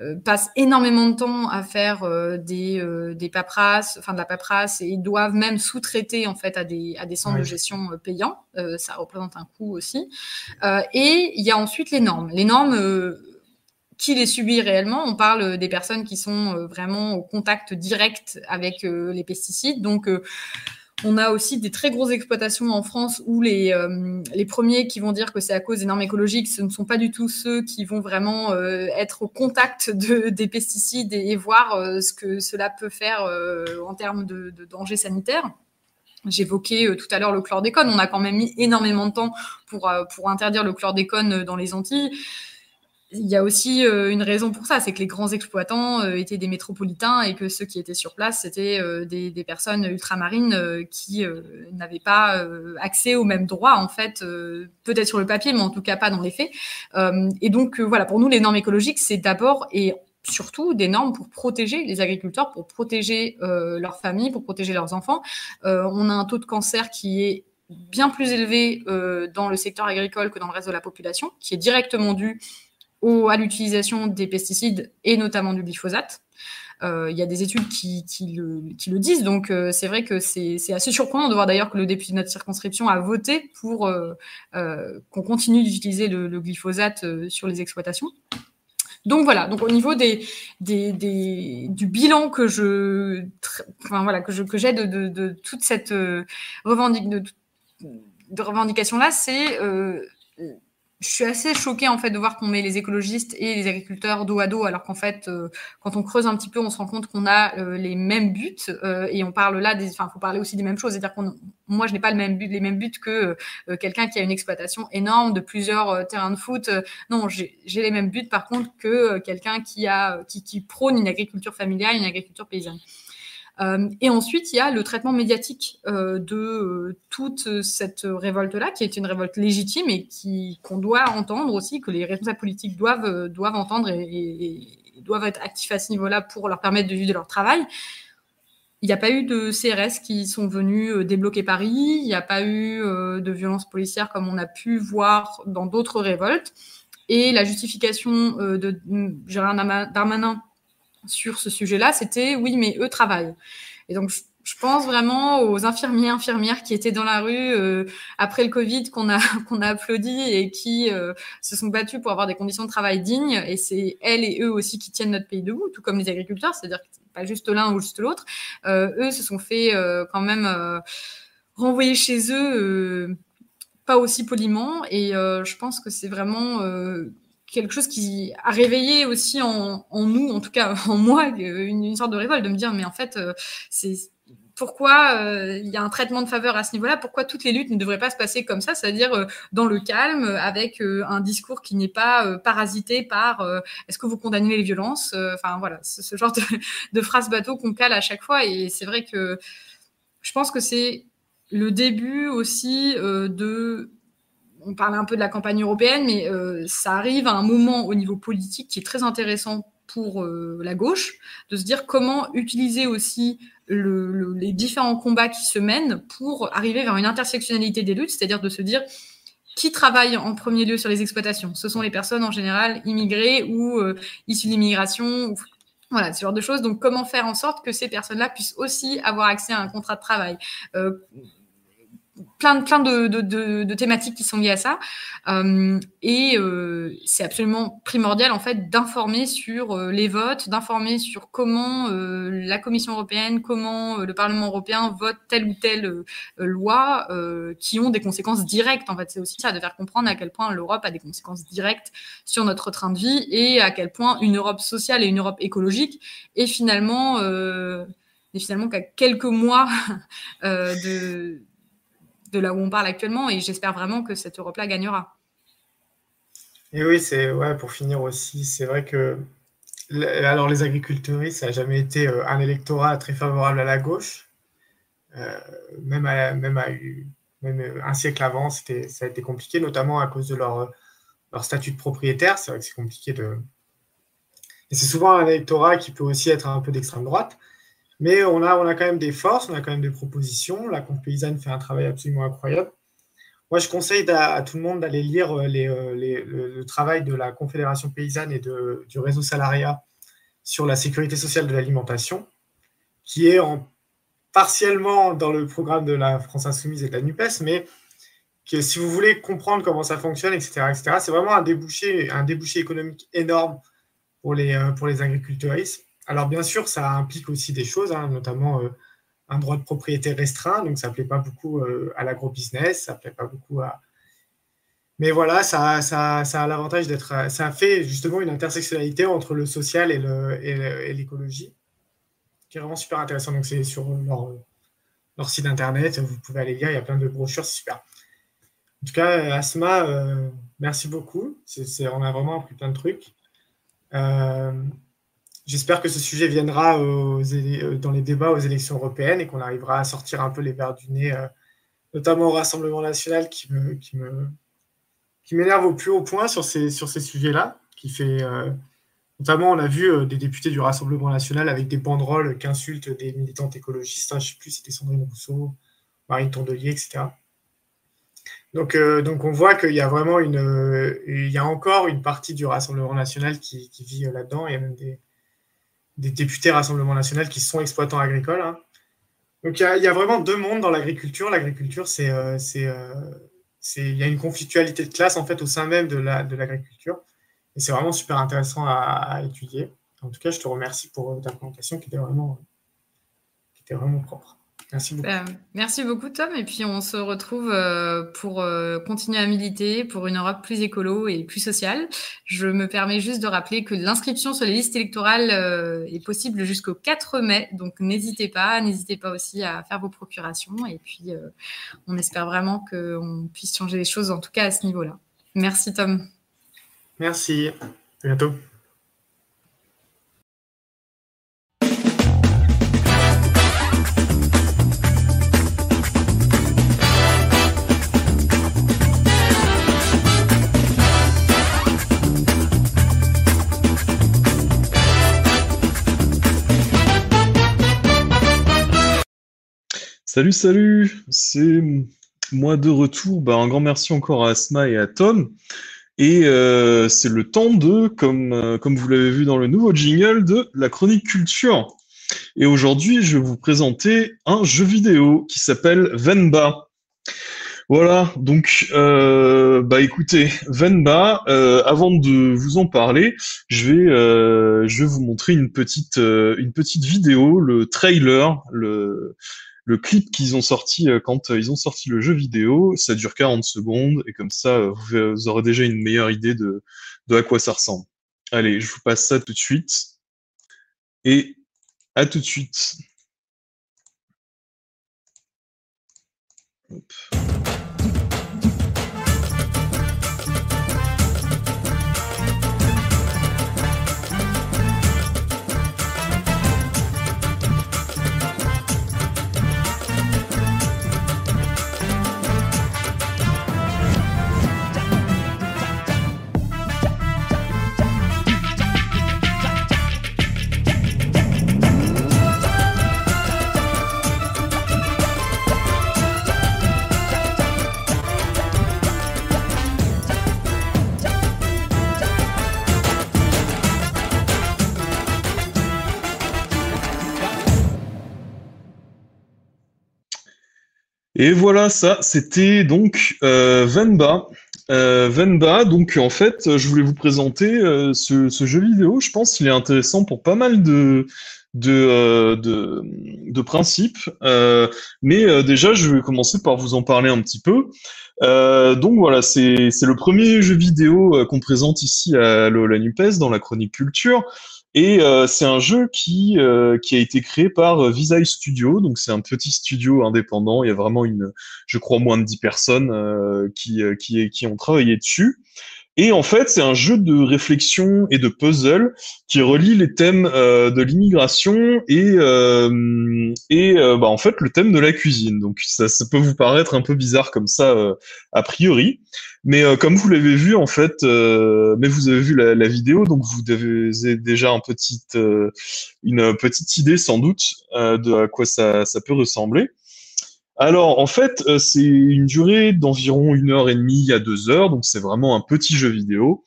euh, passent énormément de temps à faire euh, des, des paperasses, enfin de la paperasse, et ils doivent même sous-traiter en fait à des, à des centres de gestion payants. ça représente un coût aussi. et il y a ensuite les normes. Les normes qui les subit réellement? On parle des personnes qui sont vraiment au contact direct avec les pesticides. Donc, on a aussi des très grosses exploitations en France où les, euh, les premiers qui vont dire que c'est à cause des normes écologiques, ce ne sont pas du tout ceux qui vont vraiment euh, être au contact de, des pesticides et, voir euh, ce que cela peut faire en termes de, de dangers sanitaires. J'évoquais tout à l'heure le chlordécone. On a quand même mis énormément de temps pour interdire le chlordécone dans les Antilles il y a aussi euh, une raison pour ça, c'est que les grands exploitants euh, étaient des métropolitains et que ceux qui étaient sur place, c'était euh, des, des, personnes ultramarines qui n'avaient pas accès aux mêmes droits, en fait, peut-être sur le papier, mais en tout cas pas dans les faits. et donc, voilà, pour nous, les normes écologiques, c'est d'abord et surtout des normes pour protéger les agriculteurs, pour protéger leurs familles, pour protéger leurs enfants. on a un taux de cancer qui est bien plus élevé dans le secteur agricole que dans le reste de la population, qui est directement dû à l'utilisation des pesticides et notamment du glyphosate. Euh, il y a des études qui, le, disent, donc euh, c'est vrai que c'est assez surprenant de voir d'ailleurs que le député de notre circonscription a voté pour euh, qu'on continue d'utiliser le, glyphosate sur les exploitations. Donc voilà, donc au niveau des, du bilan que je, enfin, voilà, que je que j'ai de, toute cette revendication là, c'est je suis assez choquée en fait de voir qu'on met les écologistes et les agriculteurs dos à dos, alors qu'en fait, euh, quand on creuse un petit peu, on se rend compte qu'on a euh, les mêmes buts euh, et on parle là, des, enfin, faut parler aussi des mêmes choses. C'est-à-dire qu'on, moi, je n'ai pas le même but, les mêmes buts que quelqu'un qui a une exploitation énorme de plusieurs terrains de foot. non, j'ai les mêmes buts par contre que quelqu'un qui a, qui prône une agriculture familiale, une agriculture paysanne. Euh, et ensuite, il y a le traitement médiatique euh, de euh, toute cette révolte-là, qui est une révolte légitime et qu'on doit entendre aussi, que les responsables politiques doivent, doivent entendre et, doivent être actifs à ce niveau-là pour leur permettre de vivre leur travail. Il n'y a pas eu de CRS qui sont venus débloquer Paris, il n'y a pas eu de violences policières comme on a pu voir dans d'autres révoltes. Et la justification de Gérard Darmanin sur ce sujet-là, c'était oui, mais eux travaillent. Et donc, je pense vraiment aux infirmiers, infirmières qui étaient dans la rue euh, après le Covid, qu'on a, qu'on a applaudi et qui euh, se sont battus pour avoir des conditions de travail dignes. Et c'est elles et eux aussi qui tiennent notre pays debout, tout comme les agriculteurs, c'est-à-dire pas juste l'un ou juste l'autre. Euh, eux se sont fait quand même renvoyer chez eux, pas aussi poliment. Et je pense que c'est vraiment quelque chose qui a réveillé aussi en, nous, en tout cas en moi, une, sorte de révolte, de me dire mais en fait, euh, c'est pourquoi euh, il y a un traitement de faveur à ce niveau-là? Pourquoi toutes les luttes ne devraient pas se passer comme ça, c'est-à-dire euh, dans le calme, avec un discours qui n'est pas parasité par est-ce que vous condamnez les violences? Enfin voilà, ce genre de, phrases bateau qu'on cale à chaque fois. Et c'est vrai que je pense que c'est le début aussi de on parle un peu de la campagne européenne, mais euh, ça arrive à un moment au niveau politique qui est très intéressant pour euh, la gauche, de se dire comment utiliser aussi les différents combats qui se mènent pour arriver vers une intersectionnalité des luttes, c'est-à-dire de se dire qui travaille en premier lieu sur les exploitations Ce sont les personnes en général immigrées ou euh, issues de l'immigration. Voilà, ce genre de choses. Donc, comment faire en sorte que ces personnes-là puissent aussi avoir accès à un contrat de travail? Plein de plein de, de, de, thématiques qui sont liées à ça. Euh, et euh, c'est absolument primordial en fait d'informer sur euh, les votes d'informer sur comment la Commission européenne comment le Parlement européen vote telle ou telle loi qui ont des conséquences directes en fait. C'est aussi ça de faire comprendre à quel point l'Europe a des conséquences directes sur notre train de vie et à quel point une Europe sociale et une Europe écologique est finalement et finalement qu'à quelques mois de de là où on parle actuellement. Et j'espère vraiment que cette Europe-là gagnera. Et oui, c'est ouais, pour finir aussi, c'est vrai que alors les agriculteurs, ça n'a jamais été euh, un électorat très favorable à la gauche. Euh, même, même, à, même euh, un siècle avant, ça a été compliqué, notamment à cause de leur, leur statut de propriétaire. C'est vrai que c'est compliqué de. Et c'est souvent un électorat qui peut aussi être un peu d'extrême droite. Mais on a, on a quand même des forces, on a quand même des propositions. La Conf paysanne fait un travail absolument incroyable. Moi, je conseille à, tout le monde d'aller lire euh, euh, le, travail de la Confédération paysanne et de, du réseau salariat sur la sécurité sociale de l'alimentation, qui est en, partiellement dans le programme de la France Insoumise et de la NUPES, mais que si vous voulez comprendre comment ça fonctionne, etc., etc., c'est vraiment un débouché, un débouché économique énorme pour les, euh, pour les agriculteurs. Alors bien sûr, ça implique aussi des choses, hein, notamment euh, un droit de propriété restreint, donc ça ne plaît pas beaucoup euh, à l'agro-business, ça ne plaît pas beaucoup à... Mais voilà, ça, a l'avantage d'être... Ça fait justement une intersectionnalité entre le social et l'écologie, qui est vraiment super intéressant. Donc c'est sur leur, site internet, vous pouvez aller lire, il y a plein de brochures, c'est super. En tout cas, Asma, euh, merci beaucoup. on a vraiment appris plein de trucs. J'espère que ce sujet viendra euh, dans les débats aux élections européennes et qu'on arrivera à sortir un peu les verres du nez, euh, notamment au Rassemblement national qui me, qui qui m'énerve au plus haut point sur ces, sur ces sujets-là, qui fait euh, Notamment, on a vu des députés du Rassemblement national avec des banderoles qui insultent des militantes écologistes. Hein, je ne sais plus si c'était Sandrine Rousseau, Marine Tondelier, etc. Donc, donc on voit qu'il y a vraiment une, il y a encore une partie du Rassemblement national qui, vit là-dedans. Il y a même des, des, députés Rassemblement national qui sont exploitants agricoles. Hein. Donc il y, a, vraiment deux mondes dans l'agriculture. L'agriculture, c'est, euh, euh, c'est, il y a une conflictualité de classe en fait au sein même de, la, de l'agriculture. Et c'est vraiment super intéressant à, étudier. En tout cas, je te remercie pour euh, ta présentation qui était vraiment, qui était vraiment propre. Merci beaucoup. Euh, merci beaucoup, Tom. Et puis, on se retrouve euh, pour euh, continuer à militer pour une Europe plus écolo et plus sociale. Je me permets juste de rappeler que l'inscription sur les listes électorales est possible jusqu'au 4 mai. Donc, n'hésitez pas. N'hésitez pas aussi à faire vos procurations. Et puis, on espère vraiment qu'on puisse changer les choses, en tout cas à ce niveau-là. Merci, Tom. Merci. À bientôt. Salut, salut, c'est moi de retour. Bah, un grand merci encore à Asma et à Tom. Et euh, c'est le temps de, comme, euh, comme vous l'avez vu dans le nouveau jingle, de la chronique culture. Et aujourd'hui, je vais vous présenter un jeu vidéo qui s'appelle Venba. Voilà, donc euh, bah écoutez, Venba, avant de vous en parler, je vais je vais vous montrer une petite une petite vidéo, le trailer, le le clip qu'ils ont sorti euh, quand euh, ils ont sorti le jeu vidéo, ça dure 40 secondes et comme ça, vous aurez déjà une meilleure idée de à quoi ça ressemble. Allez, je vous passe ça tout de suite. Et à tout de suite. Et voilà, ça, c'était donc euh, Venba. Euh, Venba, donc en fait, je voulais vous présenter euh, ce, jeu vidéo. Je pense qu'il est intéressant pour pas mal de, de, euh, de, de principes. mais déjà, je vais commencer par vous en parler un petit peu. donc voilà, c'est le premier jeu vidéo qu'on présente ici à la NUPES dans la chronique culture. Et euh, c'est un jeu qui, euh, qui a été créé par euh, Visay Studio, donc c'est un petit studio indépendant. Il y a vraiment une, je crois, moins de 10 personnes qui, qui ont travaillé dessus. Et en fait, c'est un jeu de réflexion et de puzzle qui relie les thèmes euh, de l'immigration et euh, et bah, en fait le thème de la cuisine. Donc ça, ça peut vous paraître un peu bizarre comme ça a priori, mais euh, comme vous l'avez vu, en fait, euh, mais vous avez vu la, vidéo, donc vous avez déjà un petit, euh, une petite idée sans doute de à quoi ça, ça, peut ressembler. Alors, en fait, c'est une durée d'environ une heure et demie à deux heures, donc c'est vraiment un petit jeu vidéo.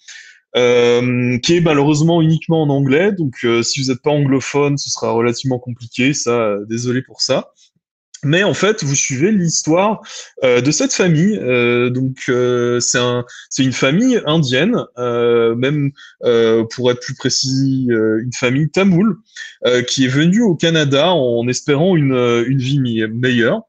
Euh, qui est malheureusement uniquement en anglais. Donc, si vous n'êtes pas anglophone, ce sera relativement compliqué. Ça, désolé pour ça mais en fait, vous suivez l'histoire euh, de cette famille. Euh, donc, euh, c'est un, c'est une famille indienne, euh, même euh, pour être plus précis, une famille tamoule, qui est venue au Canada en espérant une vie meilleure.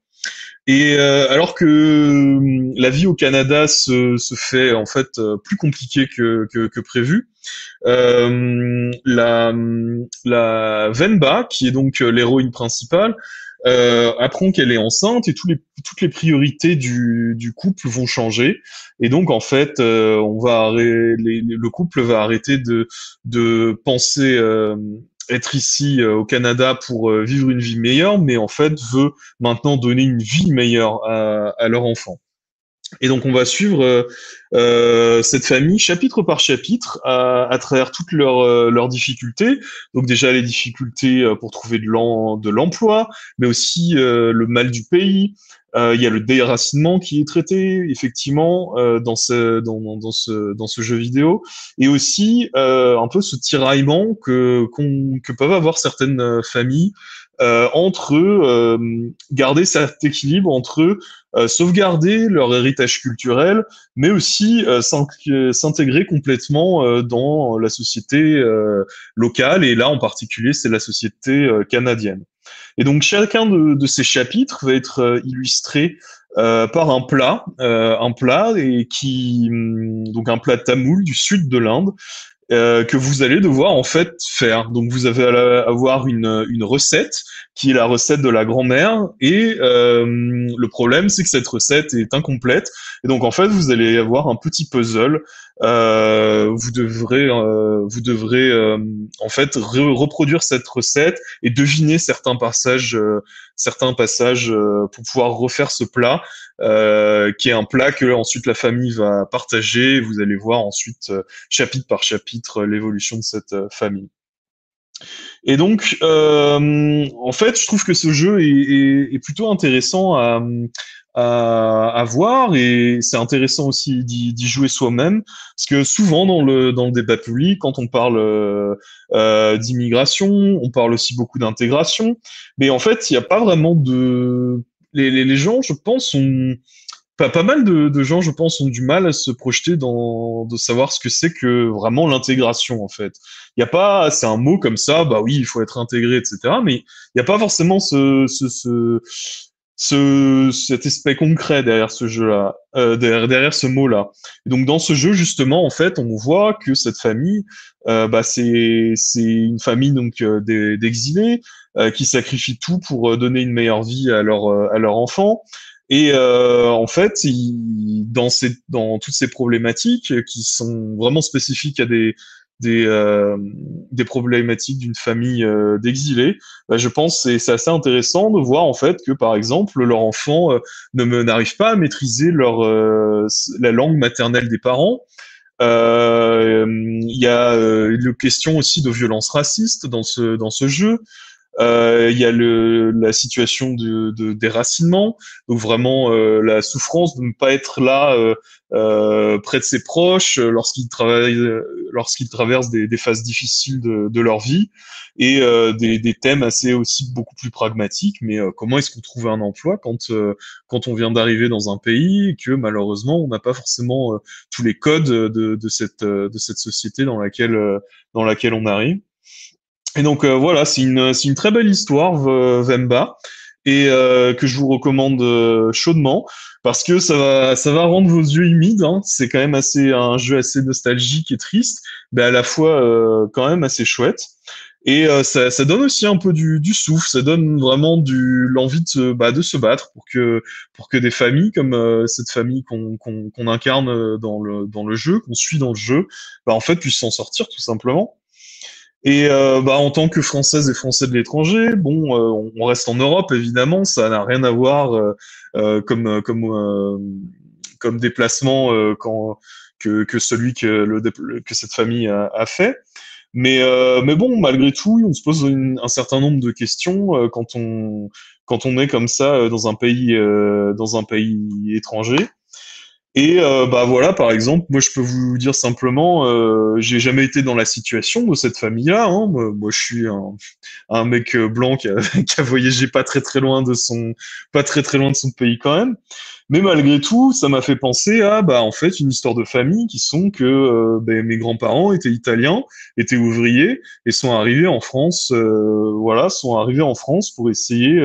Et alors que la vie au Canada se, se fait en fait plus compliquée que, que, que prévu, la, la Venba, qui est donc l'héroïne principale, euh, apprend qu'elle est enceinte et tous les, toutes les priorités du, du, couple vont changer. Et donc, en fait, euh, on va le couple va arrêter de, de penser euh, être ici euh, au Canada pour euh, vivre une vie meilleure, mais en fait veut maintenant donner une vie meilleure à, à leur enfant. Et donc on va suivre euh, cette famille chapitre par chapitre à, à travers toutes leurs, leurs difficultés. Donc déjà les difficultés pour trouver de, l'em- de l'emploi, mais aussi le mal du pays. Euh, Il y a le déracinement qui est traité effectivement euh, dans, ce, dans, dans, ce, dans ce jeu vidéo, et aussi euh, un peu ce tiraillement que, que peuvent avoir certaines familles euh, entre euh, garder cet équilibre entre euh, sauvegarder leur héritage culturel, mais aussi s'in- s'intégrer complètement dans la société locale, et là en particulier c'est la société canadienne. Et donc chacun de, de ces chapitres va être euh, illustré euh, par un plat, euh, un plat et qui hum, donc un plat tamoul du sud de l'Inde euh, que vous allez devoir en fait faire. Donc vous allez avoir une, une recette qui est la recette de la grand-mère et euh, le problème c'est que cette recette est incomplète et donc en fait vous allez avoir un petit puzzle. Euh, vous devrez euh, vous devrez euh, en fait re- reproduire cette recette et deviner certains passages certains passages pour pouvoir refaire ce plat qui est un plat que ensuite la famille va partager. Vous allez voir ensuite chapitre par chapitre l'évolution de cette famille. Et donc, euh, en fait, je trouve que ce jeu est, est- est plutôt intéressant à, à, à voir et c'est intéressant aussi d'y jouer soi-même parce que souvent dans le dans le débat public, quand on parle euh, euh, d'immigration, on parle aussi beaucoup d'intégration, mais en fait, il n'y a pas vraiment de les, les, les gens, je pense, ont pas, pas mal de, de gens, je pense, ont du mal à se projeter dans de savoir ce que c'est que vraiment l'intégration, en fait. Il y a pas, c'est un mot comme ça, bah oui, il faut être intégré, etc. Mais il n'y a pas forcément ce, ce, ce, ce, cet aspect concret derrière ce jeu-là, euh, derrière, derrière ce mot-là. Donc dans ce jeu, justement, en fait, on voit que cette famille, euh, bah c'est c'est une famille donc euh, d'e- d'exilés euh, qui sacrifient tout pour euh, donner une meilleure vie à leur euh, à leur enfant. Et en fait, il, dans ces dans toutes ces problématiques qui sont vraiment spécifiques à des des, euh, des problématiques d'une famille euh, d'exilés, bah, je pense que c'est assez intéressant de voir en fait que par exemple leur enfant euh, ne n'arrive pas à maîtriser la langue maternelle des parents. Il y a une question aussi de violence raciste dans ce dans ce jeu. Euh, Il y a le, la situation de, de déracinement, donc vraiment euh, la souffrance de ne pas être là euh, euh, près de ses proches euh, lorsqu'ils travaillent, euh, lorsqu'ils traversent des, des phases difficiles de, de leur vie, et des, des thèmes assez aussi beaucoup plus pragmatiques. Mais comment est-ce qu'on trouve un emploi quand quand on vient d'arriver dans un pays et que malheureusement on n'a pas forcément tous les codes de, de cette de cette société dans laquelle dans laquelle on arrive? Et donc euh, voilà, c'est une, une très belle histoire, Vemba, et euh, que je vous recommande euh, chaudement parce que ça va, ça va rendre vos yeux humides. Hein. C'est quand même assez un jeu assez nostalgique et triste, mais à la fois euh, quand même assez chouette. Et euh, ça, ça donne aussi un peu du, du souffle, ça donne vraiment du l'envie de se, bah, de se battre pour que pour que des familles comme euh, cette famille qu'on qu'on qu'on incarne dans le dans le jeu, qu'on suit dans le jeu, bah, en fait puissent s'en sortir tout simplement. Et euh, bah, en tant que Française et Français de l'étranger, bon, euh, on reste en Europe évidemment, ça n'a rien à voir euh, euh, comme comme euh, comme déplacement euh, quand que, que celui que le que cette famille a, a fait. Mais euh, mais bon, malgré tout, on se pose une- un certain nombre de questions euh, quand on quand on est comme ça euh, dans un pays euh, dans un pays étranger. Et euh, bah voilà, par exemple, moi je peux vous dire simplement, euh, j'ai jamais été dans la situation de cette famille-là. Hein. Moi, je suis un, un mec euh, blanc qui a, qui a voyagé pas très très loin de son, pas très très loin de son pays quand même. Mais malgré tout, ça m'a fait penser à, bah en fait, une histoire de famille qui sont que euh, ben, mes grands-parents étaient italiens, étaient ouvriers et sont arrivés en France. euh, voilà, sont arrivés en France pour essayer.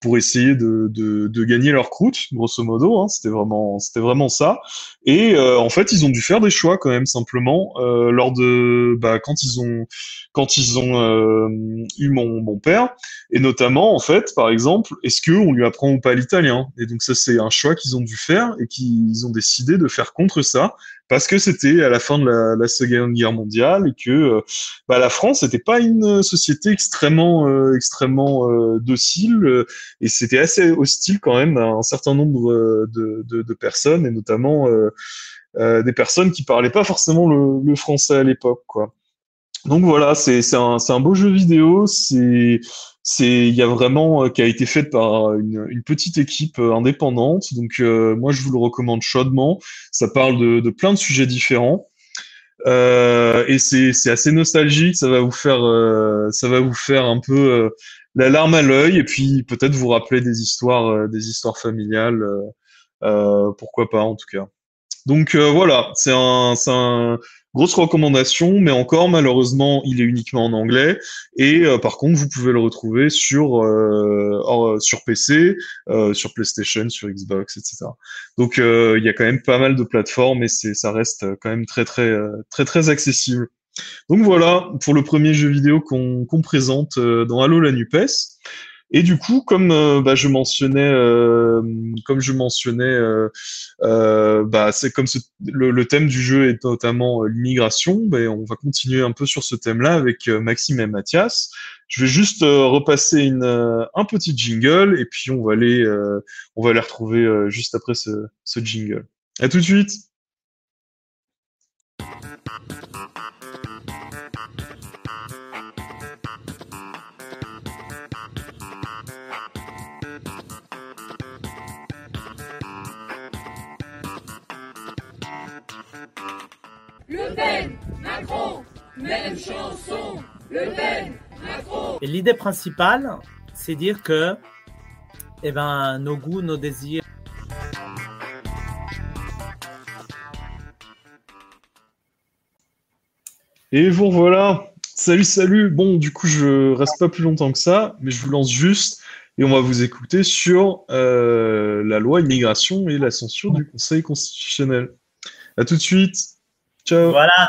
Pour essayer de, de, de gagner leur croûte, grosso modo. Hein, c'était vraiment, c'était vraiment ça. Et euh, en fait, ils ont dû faire des choix quand même simplement euh, lors de, bah, quand ils ont, quand ils ont euh, eu mon, mon père, et notamment en fait, par exemple, est-ce que on lui apprend ou pas l'italien? Et donc ça, c'est un choix qu'ils ont dû faire et qu'ils ont décidé de faire contre ça parce que c'était à la fin de la, la, Seconde Guerre mondiale et que bah, la France n'était pas une société extrêmement, extrêmement docile et c'était assez hostile quand même à un certain nombre de, de, de personnes et notamment des personnes qui parlaient pas forcément le, le français à l'époque, quoi. Donc voilà, c'est un, un beau jeu vidéo. C'est c'est il y a vraiment euh, qui a été fait par une, une petite équipe euh, indépendante. Donc euh, moi je vous le recommande chaudement. Ça parle de, plein de sujets différents. Euh, et c'est c'est assez nostalgique. Ça va vous faire ça va vous faire un peu la larme à l'œil et puis peut-être vous rappeler des histoires des histoires familiales. pourquoi pas en tout cas. Donc voilà, c'est un, un, Grosse recommandation, mais encore malheureusement, il est uniquement en anglais. Et euh, par contre, vous pouvez le retrouver sur euh, sur PC, euh, sur PlayStation, sur Xbox, etc. Donc il y a quand même pas mal de plateformes et c'est ça reste quand même très très très très accessible. Donc voilà pour le premier jeu vidéo qu'on qu'on présente dans Halo la Nupes. Et du coup, comme euh, bah, je mentionnais, euh, comme je mentionnais, euh, bah, c'est comme le, thème du jeu est notamment l'immigration. Bah, on va continuer un peu sur ce thème-là avec Maxime et Mathias. Je vais juste repasser une, un petit jingle et puis on va aller, on va les retrouver juste après ce, ce jingle. À tout de suite. Même chanson. Le Pen, Macron. Et l'idée principale, c'est dire que eh ben, nos goûts, nos désirs. Et vous voilà. Salut, salut. Bon, du coup, je reste pas plus longtemps que ça, mais je vous lance juste et on va vous écouter sur euh, la loi immigration et la censure du Conseil constitutionnel. À tout de suite. Voilà.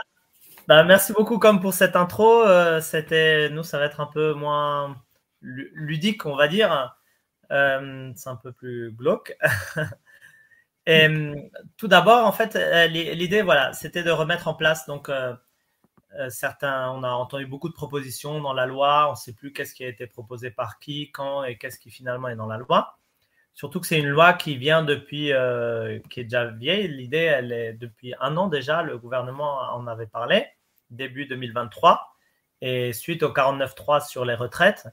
Bah, merci beaucoup comme pour cette intro. Euh, c'était, nous, ça va être un peu moins ludique, on va dire. Euh, c'est un peu plus glauque. Et tout d'abord, en fait, euh, l'idée, voilà, c'était de remettre en place. Donc, certains, on a entendu beaucoup de propositions dans la loi. On ne sait plus qu'est-ce qui a été proposé par qui, quand et qu'est-ce qui finalement est dans la loi. Surtout que c'est une loi qui vient depuis, qui est déjà vieille. L'idée, elle est depuis un an déjà. Le gouvernement en avait parlé, début 2023. Et suite au 49.3 sur les retraites,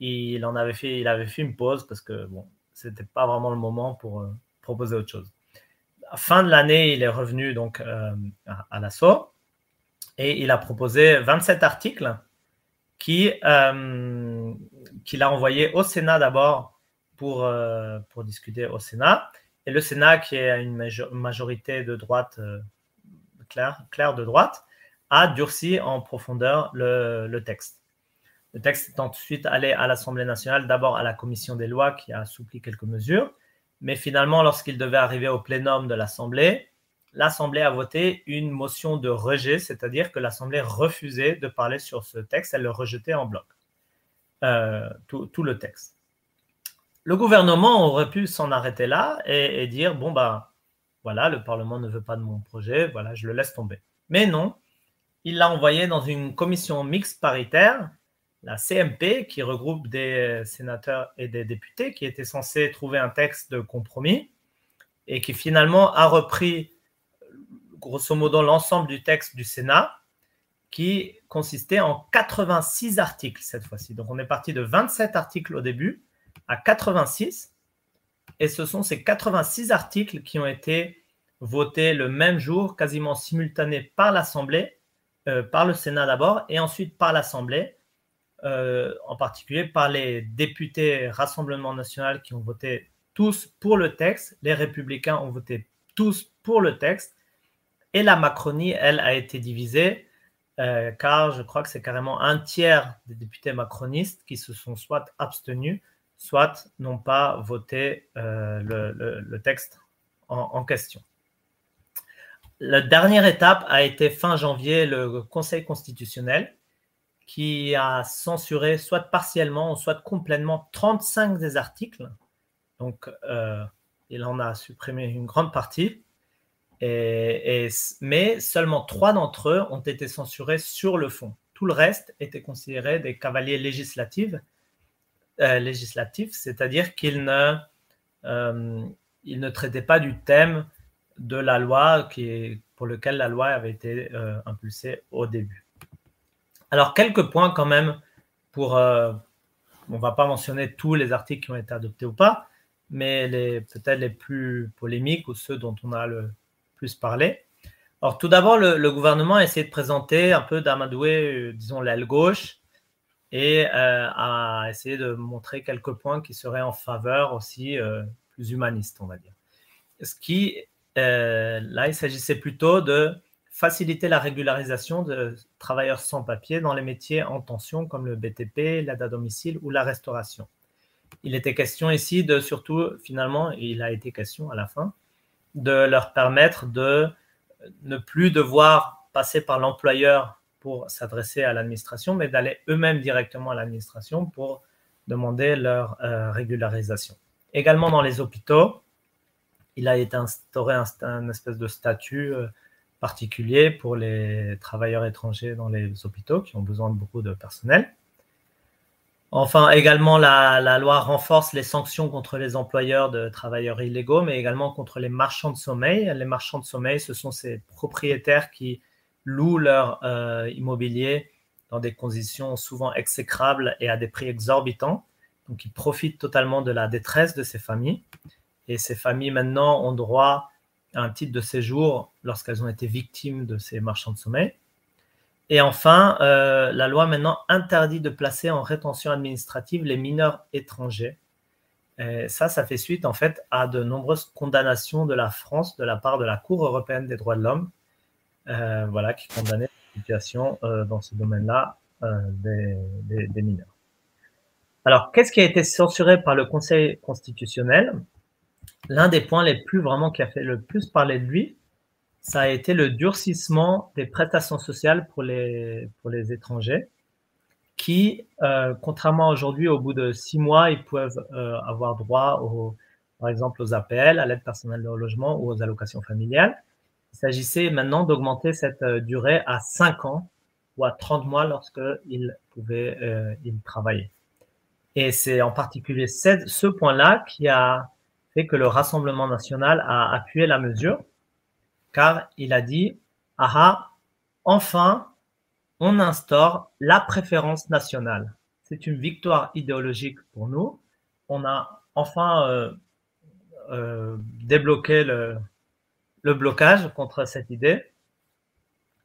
il en avait fait, il avait fait une pause parce que bon, c'était pas vraiment le moment pour euh, proposer autre chose. fin de l'année, il est revenu donc euh, à, l'assaut et il a proposé 27 articles qui qu'il a envoyé au Sénat d'abord pour, euh, pour discuter au Sénat. Et le Sénat, qui a une majorité de droite, euh, claire, claire, de droite, a durci en profondeur le, le, texte. Le texte est ensuite allé à l'Assemblée nationale, d'abord à la commission des lois qui a assoupli quelques mesures, mais finalement, lorsqu'il devait arriver au plénum de l'Assemblée, l'Assemblée a voté une motion de rejet, c'est-à-dire que l'Assemblée refusait de parler sur ce texte, elle le rejetait en bloc, euh, tout, le texte. Le gouvernement aurait pu s'en arrêter là et, dire bon bah voilà, le Parlement ne veut pas de mon projet, voilà, je le laisse tomber. Mais non, il l'a envoyé dans une commission mixte paritaire, la CMP, qui regroupe des sénateurs et des députés, qui était censé trouver un texte de compromis et qui finalement a repris grosso modo l'ensemble du texte du Sénat, qui consistait en 86 articles cette fois-ci. Donc on est parti de 27 articles au début à 86. Et ce sont ces 86 articles qui ont été votés le même jour, quasiment simultanés par l'Assemblée, euh, par le Sénat d'abord, et ensuite par l'Assemblée, euh, en particulier par les députés Rassemblement national qui ont voté tous pour le texte, les républicains ont voté tous pour le texte, et la Macronie, elle, a été divisée, euh, car je crois que c'est carrément un tiers des députés macronistes qui se sont soit abstenus, soit n'ont pas voté le, texte en, question. La dernière étape a été fin janvier le Conseil constitutionnel qui a censuré soit partiellement, soit complètement 35 des articles. Donc, euh, il en a supprimé une grande partie. Et, mais seulement trois d'entre eux ont été censurés sur le fond. Tout le reste était considéré des cavaliers législatifs, euh, c'est-à-dire qu'ils ne, euh, ne traitaient pas du thème de la loi qui pour lequel la loi avait été euh, impulsée au début. Alors, quelques points quand même pour... on ne va pas mentionner tous les articles qui ont été adoptés ou pas, mais peut-être les plus polémiques ou ceux dont on a le plus parlé. Alors, tout d'abord, le, gouvernement a essayé de présenter un peu d'amadouer, euh, disons, l'aile gauche et euh, a essayé de montrer quelques points qui seraient en faveur aussi euh, plus humanistes, on va dire. Ce qui, là, il s'agissait plutôt de faciliter la régularisation de travailleurs sans papier dans les métiers en tension comme le BTP, l'aide à domicile ou la restauration. Il était question ici de surtout, finalement, il a été question à la fin, de leur permettre de ne plus devoir passer par l'employeur pour s'adresser à l'administration, mais d'aller eux-mêmes directement à l'administration pour demander leur euh, régularisation. Également dans les hôpitaux, il a été instauré un, espèce de statut euh, particulier pour les travailleurs étrangers dans les hôpitaux qui ont besoin de beaucoup de personnel. Enfin, également, la, loi renforce les sanctions contre les employeurs de travailleurs illégaux, mais également contre les marchands de sommeil. Les marchands de sommeil, ce sont ces propriétaires qui louent leur euh, immobilier dans des conditions souvent exécrables et à des prix exorbitants. Donc, ils profitent totalement de la détresse de ces familles. Et ces familles, maintenant, ont droit à un titre de séjour lorsqu'elles ont été victimes de ces marchands de sommeil. Et enfin, euh, la loi maintenant interdit de placer en rétention administrative les mineurs étrangers. Et ça, ça fait suite en fait à de nombreuses condamnations de la France de la part de la Cour européenne des droits de l'homme, euh, voilà, qui condamnait la situation euh, dans ce domaine-là des, des, mineurs. Alors, qu'est-ce qui a été censuré par le Conseil constitutionnel? L'un des points les plus vraiment qui a fait le plus parler de lui, ça a été le durcissement des prestations sociales pour les, pour les étrangers, qui, euh, contrairement aujourd'hui, au bout de six mois, ils peuvent euh, avoir droit, au, par exemple, aux APL, à l'aide personnelle de logement ou aux allocations familiales. Il s'agissait maintenant d'augmenter cette euh, durée à cinq ans ou à 30 mois lorsqu'ils pouvaient y travailler. Et c'est en particulier ce point-là qui a que le Rassemblement national a appuyé la mesure car il a dit ah, ah enfin, on instaure la préférence nationale. C'est une victoire idéologique pour nous. On a enfin euh, euh, débloqué le, blocage contre cette idée.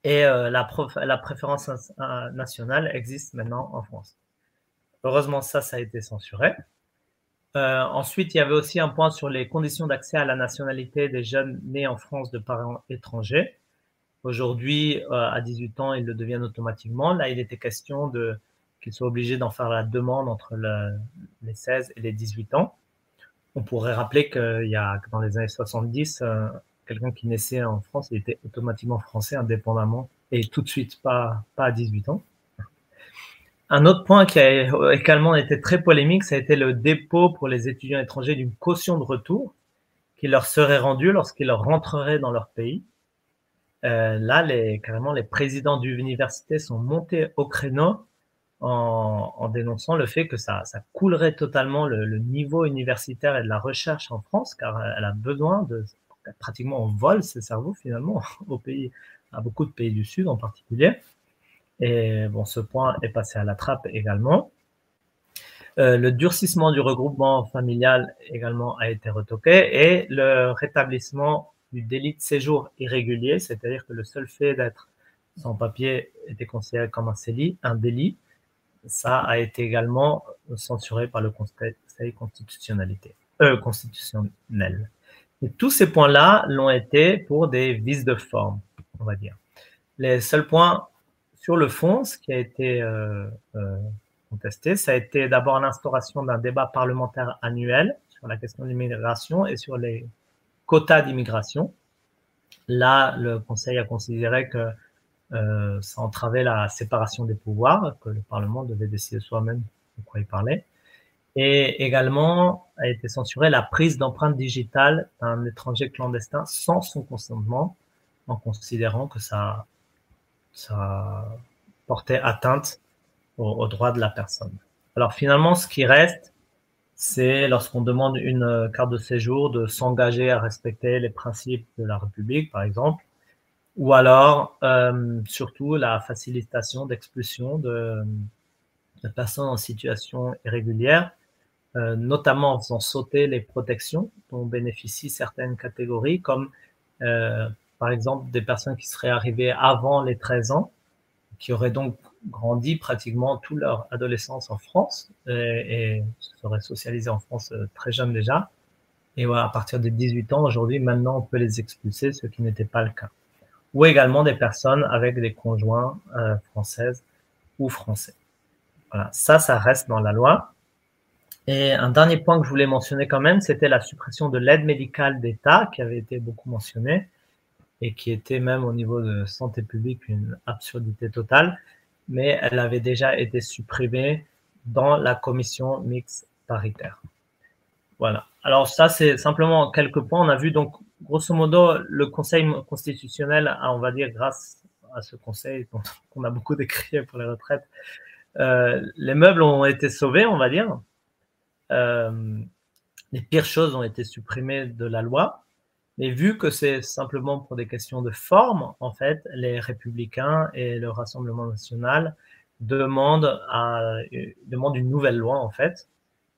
Et euh, la, la, préférence nationale existe maintenant en France. Heureusement, ça, ça a été censuré. Euh, ensuite, il y avait aussi un point sur les conditions d'accès à la nationalité des jeunes nés en France de parents étrangers. Aujourd'hui, euh, à 18 ans, ils le deviennent automatiquement. Là, il était question de qu'ils soient obligés d'en faire la demande entre les 16 et les 18 ans. On pourrait rappeler qu'il y a dans les années 70, euh, quelqu'un qui naissait en France, était automatiquement français indépendamment et tout de suite pas, pas à 18 ans. Un autre point qui a également été très polémique, ça a été le dépôt pour les étudiants étrangers d'une caution de retour qui leur serait rendue lorsqu'ils rentreraient dans leur pays. Euh, là, les, carrément, les présidents d'université sont montés au créneau en, dénonçant le fait que ça, coulerait totalement le, niveau universitaire et de la recherche en France, car elle a besoin de pratiquement on vole ses cerveaux finalement au pays, à beaucoup de pays du Sud en particulier. Et bon, ce point est passé à la trappe également. Euh, le durcissement du regroupement familial également a été retoqué et le rétablissement du délit de séjour irrégulier, c'est-à-dire que le seul fait d'être sans papier était considéré comme un délit, un délit, ça a été également censuré par le Conseil constitutionnalité, euh, constitutionnel. Et tous ces points-là l'ont été pour des vices de forme, on va dire. Les seuls points sur le fond, ce qui a été euh, euh, contesté, ça a été d'abord l'instauration d'un débat parlementaire annuel sur la question de l'immigration et sur les quotas d'immigration. Là, le Conseil a considéré que euh, ça entravait la séparation des pouvoirs, que le Parlement devait décider soi-même de quoi il parlait. Et également, a été censurée la prise d'empreintes digitales d'un étranger clandestin sans son consentement, en considérant que ça, ça portait atteinte aux, droits de la personne. Alors finalement, ce qui reste, c'est lorsqu'on demande une carte de séjour de s'engager à respecter les principes de la République, par exemple, ou alors euh, surtout la facilitation d'expulsion de, de, personnes en situation irrégulière, euh, notamment en faisant sauter les protections dont bénéficient certaines catégories, comme euh, par exemple des personnes qui seraient arrivées avant les 13 ans, qui auraient donc grandi pratiquement toute leur adolescence en France et, et seraient socialisées en France euh, très jeunes déjà. Et voilà, à partir de 18 ans, aujourd'hui, maintenant, on peut les expulser, ce qui n'était pas le cas. Ou également des personnes avec des conjoints euh, françaises ou français. Voilà, ça, ça reste dans la loi. Et un dernier point que je voulais mentionner quand même, c'était la suppression de l'aide médicale d'État, qui avait été beaucoup mentionnée et qui était même au niveau de santé publique une absurdité totale, mais elle avait déjà été supprimée dans la commission mixte paritaire. Voilà. Alors ça, c'est simplement quelques points. On a vu donc, grosso modo, le Conseil constitutionnel a, on va dire, grâce à ce Conseil qu'on a beaucoup décrié pour les retraites, euh, les meubles ont été sauvés, on va dire. Euh, les pires choses ont été supprimées de la loi. Mais vu que c'est simplement pour des questions de forme, en fait, les républicains et le Rassemblement national demandent, à, demandent une nouvelle loi, en fait,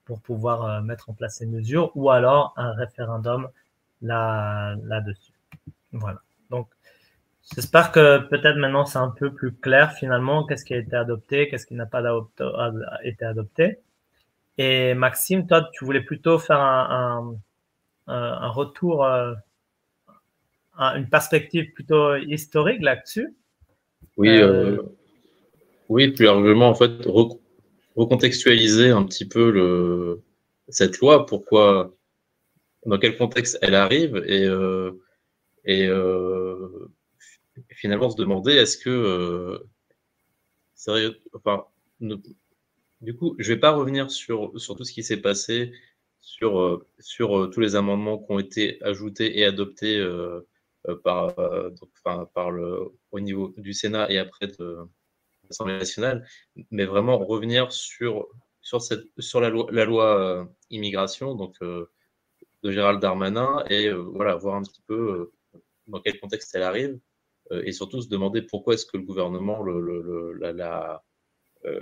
pour pouvoir euh, mettre en place ces mesures, ou alors un référendum là, là-dessus. Voilà. Donc, j'espère que peut-être maintenant c'est un peu plus clair finalement qu'est-ce qui a été adopté, qu'est-ce qui n'a pas été adopté. Et Maxime, toi, tu voulais plutôt faire un, un retour, euh, une perspective plutôt historique là-dessus. Oui, euh, euh, oui, plus largement, en fait, recontextualiser un petit peu le, cette loi, pourquoi, dans quel contexte elle arrive, et, et finalement se demander est-ce que, enfin, du coup, je vais pas revenir sur, sur tout ce qui s'est passé sur, euh, euh, tous les amendements qui ont été ajoutés et adoptés euh, par, le, au niveau du Sénat et après de l'Assemblée nationale, mais vraiment revenir sur, la loi, immigration donc, de Gérald Darmanin et voilà, voir un petit peu dans quel contexte elle arrive et surtout se demander pourquoi est-ce que le gouvernement le, la,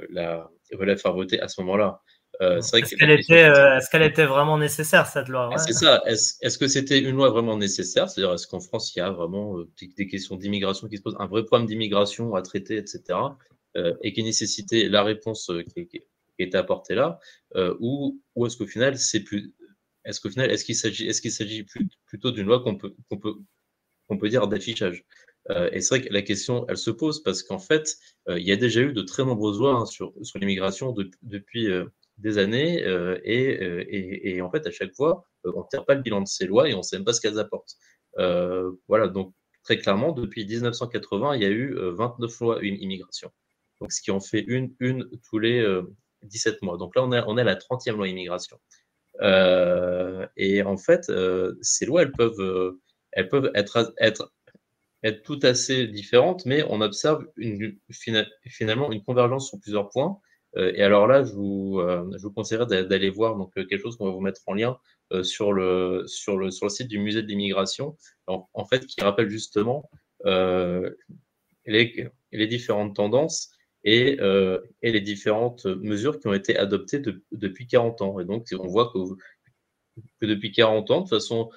la, faire voter à ce moment-là. Euh, est-ce qu'elle était, euh, est était, vraiment nécessaire cette loi? Ah, C'est ça. Est-ce que c'était une loi vraiment nécessaire? C'est-à-dire, est-ce qu'en France, il y a vraiment euh, des, questions d'immigration qui se posent, un vrai problème d'immigration à traiter, etc., et qui nécessitait la réponse qui, qui, était apportée là, ou, ou est-ce qu'au final, c'est plus, est-ce qu'au final, est-ce qu'il s'agit, est-ce qu'il s'agit plutôt d'une loi qu'on peut, qu'on peut, qu'on peut dire d'affichage? Et c'est vrai que la question, elle se pose parce qu'en fait, il y a déjà eu de très nombreuses lois hein, sur, sur l'immigration depuis, des années euh, et, euh, et, et, en fait à chaque fois euh, on ne tire pas le bilan de ces lois et on ne sait même pas ce qu'elles apportent. voilà donc très clairement depuis 1980 il y a eu 29 lois immigration. Donc ce qui en fait une une tous les 17 mois. Donc là on est on est à la 30e loi immigration. et en fait ces lois elles peuvent elles peuvent être être être tout assez différentes, mais on observe une, finalement une convergence sur plusieurs points. Euh, et alors là, je vous, euh, conseillerais d'aller voir donc, euh, quelque chose qu'on va vous mettre en lien sur, le, sur, le, sur le site du musée de l'immigration, en, fait, qui rappelle justement les, les différentes tendances et, et, les différentes mesures qui ont été adoptées de, depuis 40 ans. Et donc, on voit que, que depuis 40 ans, de façon,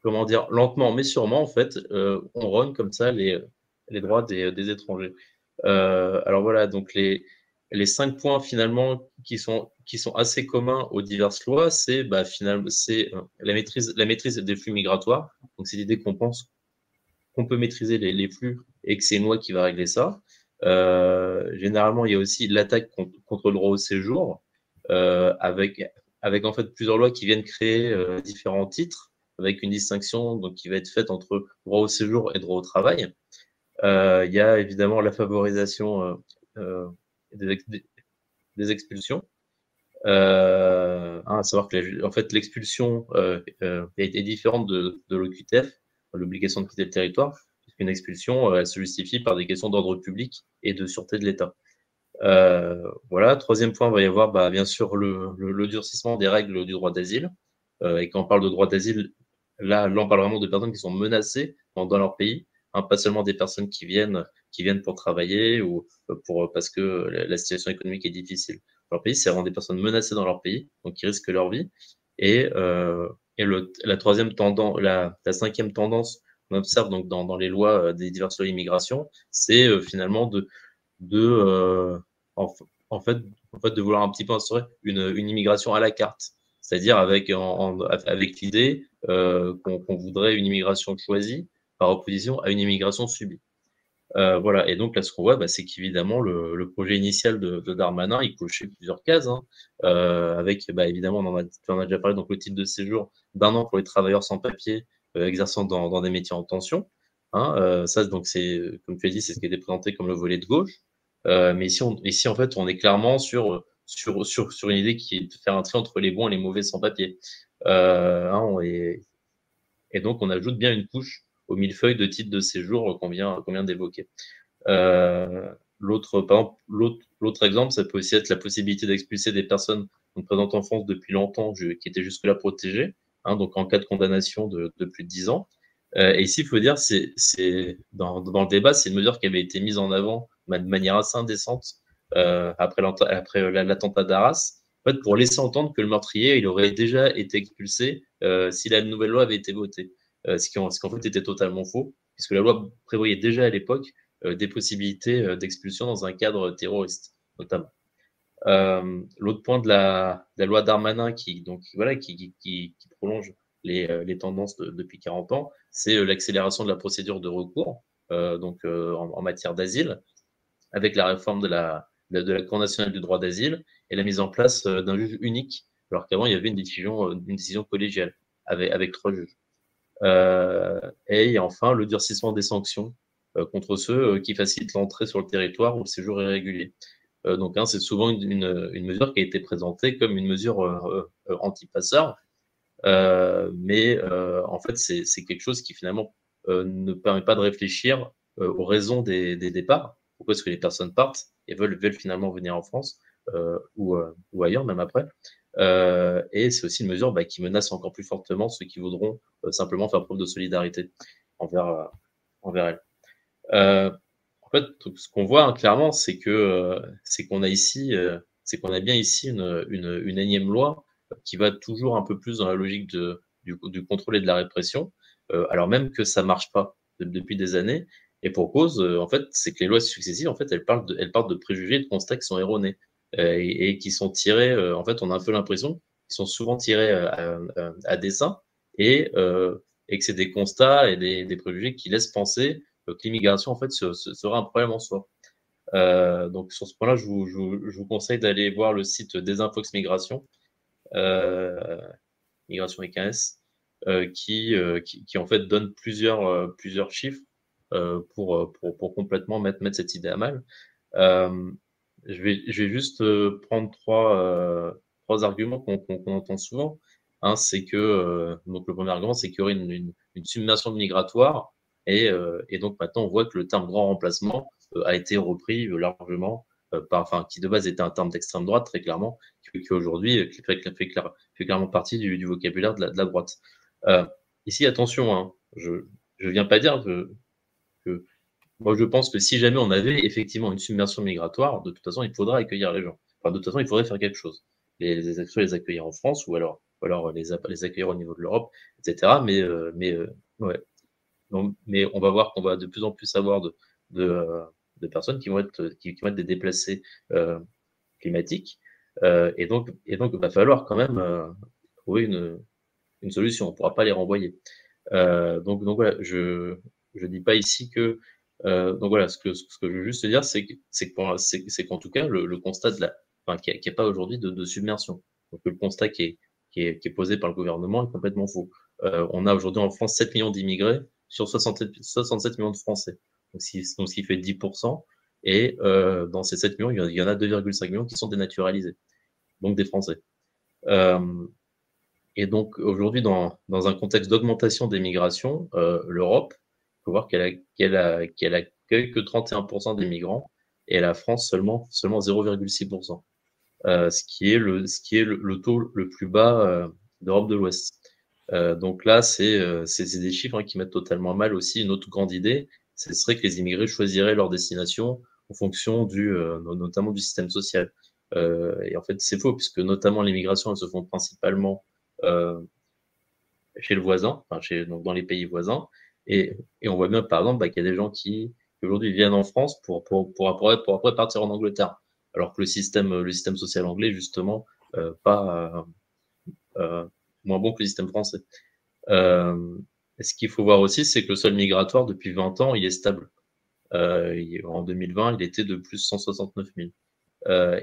comment dire, lentement mais sûrement, en fait, on run comme ça les, les droits des, des étrangers. Euh, alors voilà, donc les, cinq points finalement qui sont, assez communs aux diverses lois, c'est bah, finalement c'est euh, la maîtrise, la maîtrise des flux migratoires. Donc c'est l'idée qu'on pense qu'on peut maîtriser les, flux et que c'est une loi qui va régler ça. Euh, généralement, il y a aussi l'attaque contre, le droit au séjour, avec, en fait plusieurs lois qui viennent créer différents titres, avec une distinction donc, qui va être faite entre droit au séjour et droit au travail. Euh, il y a évidemment la favorisation euh, euh, des, expulsions. Hein, à savoir que en fait l'expulsion est, différente de, l'OQTF, l'obligation de quitter le territoire, puisqu'une expulsion elle se justifie par des questions d'ordre public et de sûreté de l'État. voilà. Troisième point, il va y avoir bah, bien sûr le, durcissement des règles du droit d'asile. et quand on parle de droit d'asile, là, là, on parle vraiment de personnes qui sont menacées dans leur pays, hein, pas seulement des personnes qui viennent, qui viennent pour travailler ou pour parce que la situation économique est difficile leur pays, c'est vraiment des personnes menacées dans leur pays, donc qui risquent leur vie. Et, euh, et le, la troisième tendance, la, la, cinquième tendance qu'on observe donc dans, dans les lois euh, des diverses lois d'immigration, c'est euh, finalement de, de euh, en, en, fait, en fait, de vouloir un petit peu instaurer une, une immigration à la carte, c'est-à-dire avec, avec l'idée euh, qu'on voudrait une immigration choisie par opposition à une immigration subie. Euh, voilà. Et donc là, ce qu'on voit, bah, c'est qu'évidemment, le, projet initial de, Darmanin, il cochait plusieurs cases, hein, euh, avec, bah, évidemment, on en, a, déjà parlé, donc le titre de séjour d'un an pour les travailleurs sans papier euh, exerçant dans, des métiers en tension. Hein, ça, donc c'est, comme tu as dit, c'est ce qui été présenté comme le volet de gauche. Mais ici, ici, en fait, on est clairement sur, sur, sur, une idée qui est de faire un tri entre les bons et les mauvais sans papier. Hein, et donc, on ajoute bien une couche aux millefeuilles de titres de séjour qu'on vient, vient d'évoquer. Euh, l'autre, exemple, ça peut aussi être la possibilité d'expulser des personnes présentes en France depuis longtemps, qui étaient jusque-là protégées, hein, donc en cas de condamnation de, plus de 10 ans. Euh, et ici, il faut dire, c'est, dans, le débat, c'est une mesure qui avait été mise en avant de manière assez indécente euh, après, l'attentat d'Arras, pour laisser entendre que le meurtrier, il aurait déjà été expulsé si la nouvelle loi avait été votée. Euh, ce, qui en, ce, qui en, fait était totalement faux, puisque la loi prévoyait déjà à l'époque euh, des possibilités euh, d'expulsion dans un cadre terroriste, notamment. Euh, L'autre point de la, de la, loi Darmanin qui, donc, voilà, qui, qui, qui prolonge les, les tendances de, depuis 40 ans, c'est l'accélération de la procédure de recours euh, donc, euh, en, en, matière d'asile, avec la réforme de la, de, de la Cour nationale du droit d'asile et la mise en place d'un juge unique, alors qu'avant il y avait une décision, une décision collégiale avec, avec trois juges. Euh, et enfin, le durcissement des sanctions euh, contre ceux euh, qui facilitent l'entrée sur le territoire ou le séjour irrégulier. donc, hein, c'est souvent une, mesure qui a été présentée comme une mesure anti-passeur, mais en fait, c'est quelque chose qui finalement ne permet pas de réfléchir aux raisons des, départs. Pourquoi est-ce que les personnes partent et veulent, finalement venir en France ou ailleurs, même après. Euh, et c'est aussi une mesure bah, qui menace encore plus fortement ceux qui voudront euh, simplement faire preuve de solidarité envers, euh, envers elle. Euh, en fait, ce qu'on voit hein, clairement, c'est que c'est qu'on a ici, c'est qu'on a bien ici une, une, une, énième loi qui va toujours un peu plus dans la logique de, du, du contrôle et de la répression, alors même que ça marche pas depuis des années. Et pour cause, en fait, c'est que les lois successives, en fait, elles parlent de, elles parlent de préjugés de constats qui sont erronés. Euh, et, et, qui sont tirés, euh, en fait, on a un peu l'impression qu'ils sont souvent tirés euh, à, à, dessein et, et que c'est des constats et des, des, préjugés qui laissent penser que l'immigration, en fait, ce, ce sera un problème en soi. Euh, donc sur ce point-là, je vous, je, je vous conseille d'aller voir le site Desinfox Migration, euh, Migration avec euh, qui, qui, qui, en fait donne plusieurs, plusieurs chiffres pour, pour, pour complètement mettre, mettre cette idée à mal. Je vais, je vais juste euh, prendre trois, euh, trois arguments qu'on qu entend souvent. Un, c'est que, euh, donc le premier argument, c'est qu'il y aurait une, une, une, submersion migratoire. Et, euh, et, donc maintenant, on voit que le terme grand remplacement euh, a été repris largement, par, enfin, qui de base était un terme d'extrême droite, très clairement, qui, qui aujourd'hui fait, fait, fait, clairement partie du, du vocabulaire de la, de la droite. ici, attention, hein, je ne viens pas dire que moi, je pense que si jamais on avait effectivement une submersion migratoire, de toute façon, il faudra accueillir les gens. Enfin, de toute façon, il faudrait faire quelque chose. Les, accueillir en France ou alors, ou alors les, les accueillir au niveau de l'Europe, etc. Mais, euh, mais, euh, ouais. Mais on va voir qu'on va de plus en plus avoir de, de, euh, de personnes qui vont être, qui, qui, vont être des déplacés euh, climatiques. Euh, et donc, et donc, il va falloir quand même euh, trouver une, une solution. On ne pourra pas les renvoyer. donc, donc voilà, je je dis pas ici que euh, donc voilà, ce que, ce que je veux juste dire, c'est c'est qu'en tout cas, le, le, constat de la, enfin, qu'il n'y a, a, pas aujourd'hui de, de, submersion. Donc le constat qui est, qui est, qui est, posé par le gouvernement est complètement faux. Euh, on a aujourd'hui en France 7 millions d'immigrés sur 67, 67 millions de Français. Donc, si, donc ce qui fait 10%. Et euh, dans ces 7 millions, il y en a 2,5 millions qui sont dénaturalisés. donc des Français. et donc aujourd'hui, dans, dans un contexte d'augmentation des migrations, l'Europe, il faut voir qu'elle a, qu'elle a, qu'elle accueille que 31% des migrants et la France seulement, seulement 0,6%. Euh, ce qui est le, ce qui est le, taux le plus bas euh, d'Europe de l'Ouest. Euh, donc là, c'est des chiffres hein, qui mettent totalement mal aussi une autre grande idée, ce serait que les immigrés choisiraient leur destination en fonction du, notamment du système social. et en fait, c'est faux, puisque notamment l'immigration, elles se font principalement chez le voisin, enfin chez, donc dans les pays voisins. Et, et on voit bien, par exemple, bah, qu'il y a des gens qui aujourd'hui viennent en France pour, pour, pour, après, pour après partir en Angleterre alors que le système, le système social anglais, justement, euh, pas euh, euh, moins bon que le système français. ce qu'il faut voir aussi, c'est que le sol migratoire, depuis 20 ans, il est stable. en 2020, il était de plus 169 000.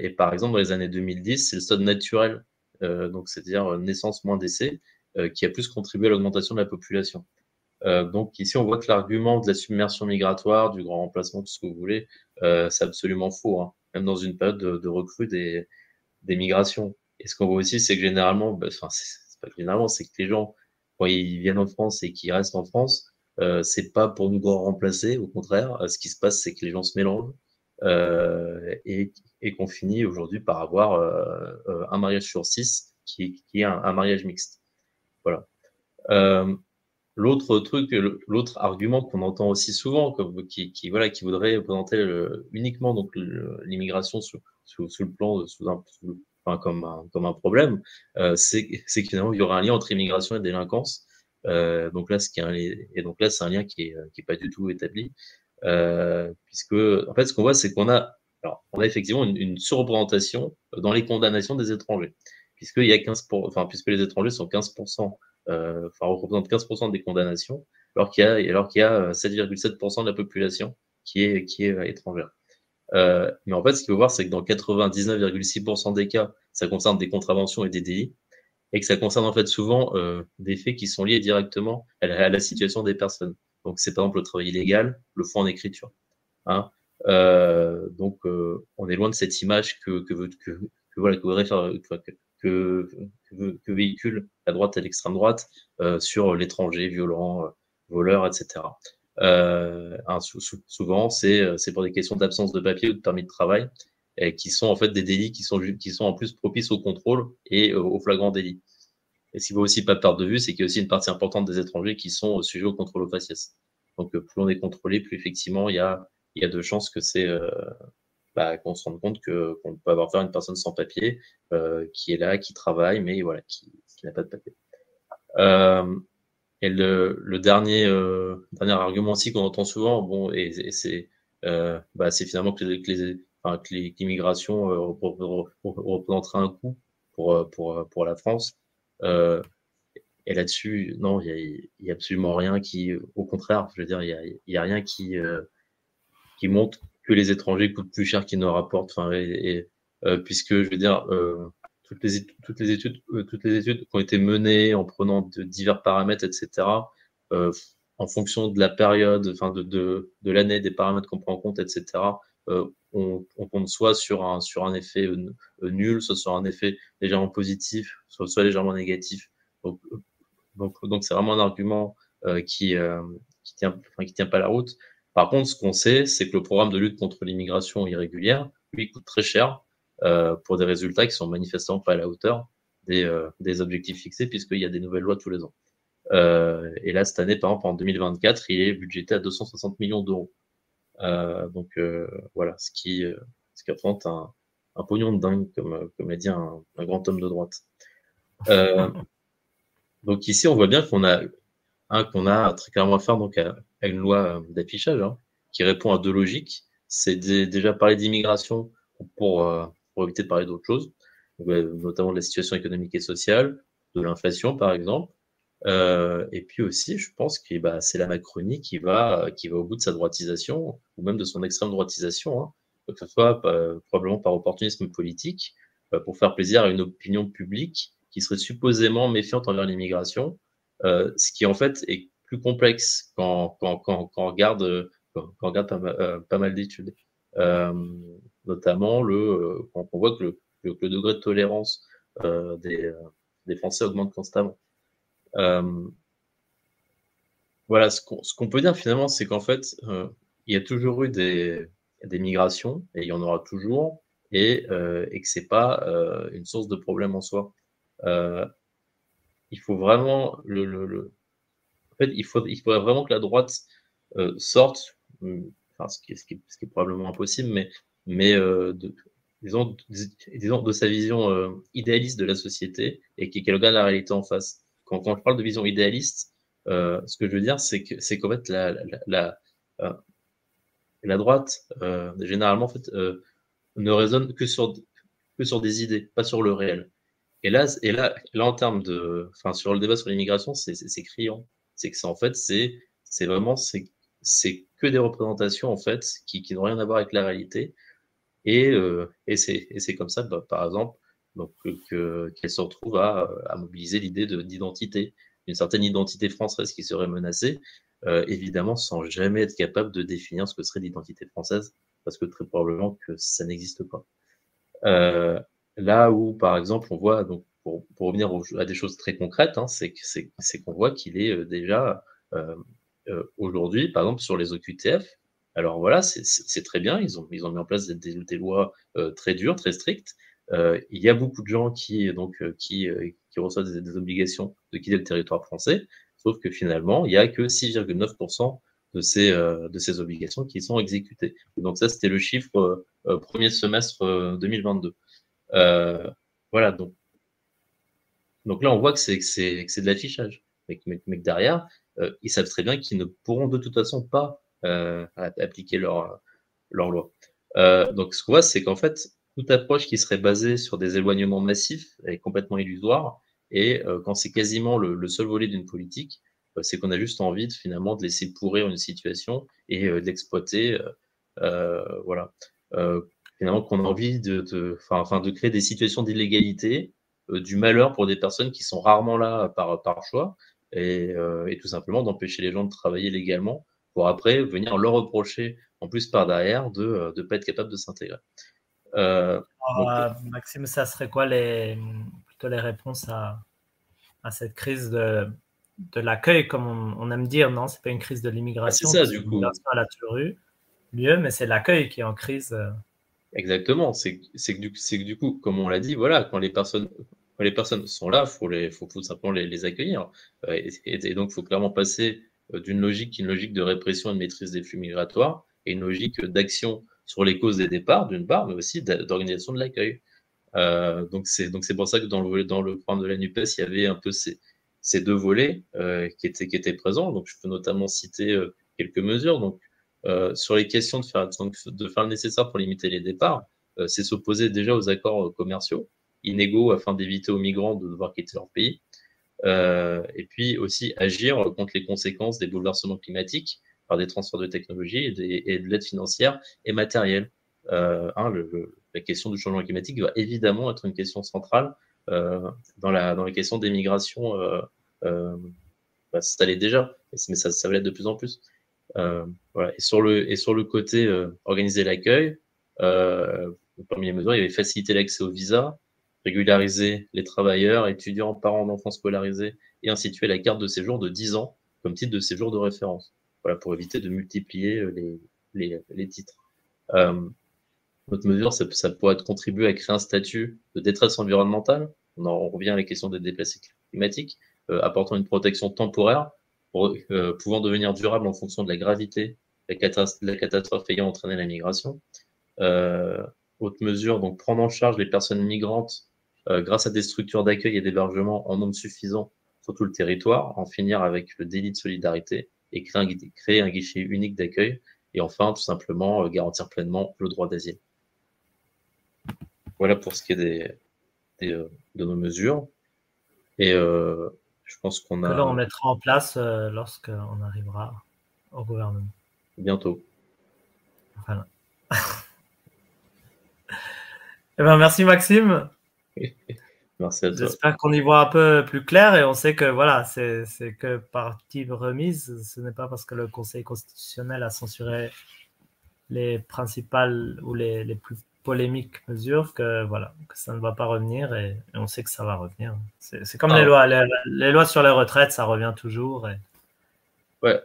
et par exemple, dans les années 2010, c'est le sol naturel, donc c'est-à-dire naissance moins décès, qui a plus contribué à l'augmentation de la population. Donc ici, on voit que l'argument de la submersion migratoire, du grand remplacement, tout ce que vous voulez, c'est absolument faux. Hein même dans une période de, de recrue des, des, migrations. Et ce qu'on voit aussi, c'est que généralement, bah, enfin, c'est pas généralement, c'est que les gens, quand ils viennent en France et qu'ils restent en France, euh, c'est pas pour nous remplacer, au contraire. Euh, ce qui se passe, c'est que les gens se mélangent euh, et, et qu'on finit aujourd'hui par avoir euh, euh, un mariage sur six qui, qui est un, un mariage mixte. Voilà. L'autre truc, l'autre argument qu'on entend aussi souvent, qui, voilà, qui voudrait présenter uniquement l'immigration sous, le plan, sous un, enfin, comme, un, problème, euh, c'est qu'il y aura un lien entre immigration et délinquance. Euh, donc là, ce c'est un lien qui est, qui est pas du tout établi, euh, puisque en fait, ce qu'on voit, c'est qu'on a, a effectivement une, une surreprésentation dans les condamnations des étrangers, puisqu'il y a 15 pour, enfin, puisque les étrangers sont 15% euh, enfin, représente 15% des condamnations, alors qu'il y a, alors qu'il y a 7,7% euh, de la population qui est, qui est euh, étrangère. Euh, mais en fait, ce qu'il faut voir, c'est que dans 99,6% des cas, ça concerne des contraventions et des délits, et que ça concerne en fait souvent euh, des faits qui sont liés directement à la, situation des personnes. Donc, c'est par exemple le travail illégal, le fond en écriture. Hein. Euh, donc, euh, on est loin de cette image que, que, que, que, voilà, que voudrait faire, que, que, que, véhicule la droite et l'extrême droite euh, sur l'étranger violent, euh, voleur, etc. Euh, souvent, c'est pour des questions d'absence de papier ou de permis de travail, qui sont en fait des délits qui sont, qui sont en plus propices au contrôle et au flagrant délit. Et ce qu'il faut aussi pas perdre de vue, c'est qu'il y a aussi une partie importante des étrangers qui sont sujets au contrôle au faciès. Donc, plus on est contrôlé, plus effectivement, il y a, y a de chances que c'est bah, qu'on se rende compte que qu'on peut avoir faire une personne sans papier euh, qui est là, qui travaille, mais voilà, qui, n'a pas de papier. Euh, et le, dernier euh, dernier argument aussi qu'on entend souvent, bon, et, c'est bah, finalement que les, que les enfin, l'immigration représentera un coût pour pour pour la France. Et là-dessus, non, il y a, absolument rien qui, au contraire, je veux dire, il y a, y a rien qui qui montre que les étrangers coûtent plus cher qu'ils ne rapportent. Enfin, euh, puisque je veux dire, euh, toutes les études, euh, toutes les études qui ont été menées en prenant de divers paramètres, etc. en fonction de la période, enfin de, de, l'année, des paramètres qu'on prend en compte, etc. On, on, compte soit sur un, sur un effet nul, soit sur un effet légèrement positif, soit, légèrement négatif. Donc, donc, c'est vraiment un argument qui, qui tient, qui tient pas la route. Par contre, ce qu'on sait, c'est que le programme de lutte contre l'immigration irrégulière, lui, coûte très cher euh, pour des résultats qui sont manifestement pas à la hauteur des, euh, des objectifs fixés, puisqu'il y a des nouvelles lois tous les ans. Euh, et là, cette année, par exemple, en 2024, il est budgété à 260 millions d'euros. Euh, donc euh, voilà, ce qui, euh, ce qui représente un, un pognon de dingue, comme, comme l'a dit un, un, grand homme de droite. donc ici, on voit bien qu'on a, hein, qu'on a très clairement à faire donc à, à une loi euh, d'affichage hein, qui répond à deux logiques. C'est déjà parler d'immigration pour, euh, pour éviter de parler d'autre chose, notamment de la situation économique et sociale, de l'inflation par exemple. Euh, et puis aussi, je pense que bah, c'est la Macronie qui va, qui va au bout de sa droitisation, ou même de son extrême droitisation, hein, que ce soit euh, probablement par opportunisme politique, euh, pour faire plaisir à une opinion publique qui serait supposément méfiante envers l'immigration, euh, ce qui en fait est plus complexe quand, quand, quand, quand on regarde, quand, on regarde pas, mal, euh, pas mal d'études. Euh, notamment le, quand on voit que le, que, le degré de tolérance des, des, Français augmente constamment. voilà, ce qu'on peut dire finalement, c'est qu'en fait, il y a toujours eu des, des migrations, et il y en aura toujours, et, et que c'est pas une source de problème en soi. il faut vraiment le, le, en fait, il, faut, il faudrait vraiment que la droite sorte, hum, ce, qui, est probablement impossible, mais, mais de, disons, disons, de sa vision idéaliste de la société et qu'elle regarde la réalité en face. Quand, je parle de vision idéaliste, euh, ce que je veux dire, c'est que c'est qu'en fait la, la, droite, euh, généralement, en fait, euh, ne raisonne que sur, que sur des idées, pas sur le réel. Et là, et là, là en termes de, enfin, sur le débat sur l'immigration, c'est criant. C'est que c'est en fait, c'est c'est vraiment c'est c'est que des représentations en fait qui, qui n'ont rien à voir avec la réalité. Et, euh, et c'est comme ça, bah, par exemple, donc qu'elle se retrouve à, à mobiliser l'idée d'identité, une certaine identité française qui serait menacée, euh, évidemment sans jamais être capable de définir ce que serait l'identité française, parce que très probablement que ça n'existe pas. Euh, là où, par exemple, on voit, donc pour, revenir à des choses très concrètes, hein, c'est qu'on voit qu'il est euh, déjà euh, euh, aujourd'hui, par exemple, sur les OQTF, alors voilà, c'est très bien, ils ont, mis en place des, lois très dures, très strictes. il y a beaucoup de gens qui, reçoivent des, obligations de quitter le territoire français. Sauf que finalement, il n'y a que 6,9% de ces, obligations qui sont exécutées. donc ça, c'était le chiffre premier semestre 2022. voilà, donc, donc là, on voit que c'est de l'affichage. Mais, mais, mais, derrière, ils savent très bien qu'ils ne pourront de toute façon pas appliquer leur, leur loi. donc ce qu'on voit, c'est qu'en fait, toute approche qui serait basée sur des éloignements massifs est complètement illusoire et euh, quand c'est quasiment le, le, seul volet d'une politique, euh, c'est qu'on a juste envie de, finalement de laisser pourrir une situation et euh, d'exploiter, voilà. finalement, qu'on a envie de, de, de créer des situations d'illégalité, du malheur pour des personnes qui sont rarement là par, par choix, et, et tout simplement d'empêcher les gens de travailler légalement pour après venir leur reprocher, en plus par derrière, de ne pas être capable de s'intégrer. Euh, Maxime, ça serait quoi les, les réponses à, à cette crise de, de l'accueil, comme on, aime dire. Non, c'est pas une crise de l'immigration. Ah, c'est ça, du coup. Elle a toujours eu lieu, mais c'est l'accueil qui est en crise. Euh. Exactement. C'est que, du, que du coup, comme on l'a dit, voilà, quand les personnes, les personnes sont là, faut les, faut, faut simplement les, accueillir. Euh, et, et, donc, il faut clairement passer euh, d'une logique, une logique de répression et de maîtrise des flux migratoires, et une logique d'action sur les causes des départs, d'une part, mais aussi d'organisation de l'accueil. Euh, donc c'est pour ça que dans le dans programme de la Nupes, il y avait un peu ces, deux volets qui étaient qui présents. Donc je peux notamment citer quelques mesures. Donc sur les questions de faire de faire le nécessaire pour limiter les départs, c'est s'opposer déjà aux accords commerciaux inégaux afin d'éviter aux migrants de devoir quitter leur pays. et puis aussi agir contre les conséquences des bouleversements climatiques par des transferts de technologie et, de l'aide financière et matérielle. Le, le la question du changement climatique va évidemment être une question centrale euh, dans, la, dans les questions des migrations. Euh, euh, bah, ça l'est déjà, mais ça, ça de plus en plus. Euh, et, sur le, et sur le côté euh, organiser l'accueil, euh, parmi les mesures, il y avait faciliter l'accès au visa, régulariser les travailleurs, étudiants, parents d'enfants scolarisés et instituer la carte de séjour de 10 ans comme titre de séjour de référence. Voilà, pour éviter de multiplier les, les, titres. Euh, autre mesure, ça, pourrait contribuer à créer un statut de détresse environnementale. On en revient à la question des déplacés climatiques, euh, apportant une protection temporaire euh, pouvant devenir durable en fonction de la gravité la, catastrophe, la catastrophe ayant entraîné la migration. Euh, autre mesure, donc prendre en charge les personnes migrantes euh, grâce à des structures d'accueil et d'hébergement en nombre suffisant sur tout le territoire, en finir avec le délit de solidarité et créer un, créer un guichet unique d'accueil. Et enfin, tout simplement, euh, garantir pleinement le droit d'asile. Voilà pour ce qui est des, des euh, de nos mesures. Et euh, je pense qu'on a. Là, on mettra en place euh, lorsqu'on arrivera au gouvernement. Bientôt. Voilà. eh ben, merci Maxime. merci à toi. J'espère qu'on y voit un peu plus clair et on sait que voilà, c'est que partie remise. Ce n'est pas parce que le Conseil constitutionnel a censuré les principales ou les, les plus polémique mesure que voilà que ça ne va pas revenir et, on sait que ça va revenir. C'est comme Ah. les lois, les, les lois sur les retraites, ça revient toujours. Et... Ouais.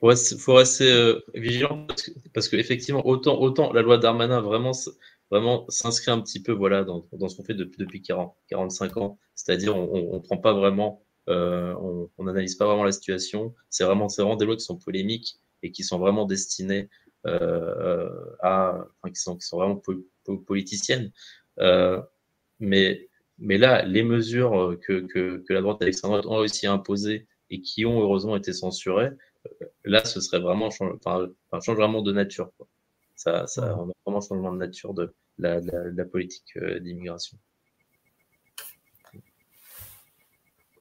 Faut rester, faut rester euh, vigilant parce que, parce que effectivement, autant, autant la loi Darmanin vraiment, vraiment s'inscrit un petit peu voilà, dans, ce qu'on fait depuis, depuis 40, 45 ans. C'est-à-dire, on, on prend pas vraiment, euh, on, on analyse pas vraiment la situation. C'est vraiment, vraiment des lois qui sont polémiques et qui sont vraiment destinées euh, à, enfin, qui sont, vraiment po- po- politiciennes. Euh, mais, mais là, les mesures que, la droite et l'extrême droite ont réussi à imposer et qui ont heureusement été censurées, là, ce serait vraiment change, enfin, un changement de nature. Ça, ça, on a vraiment un changement de nature de la, de la, de la politique euh, d'immigration.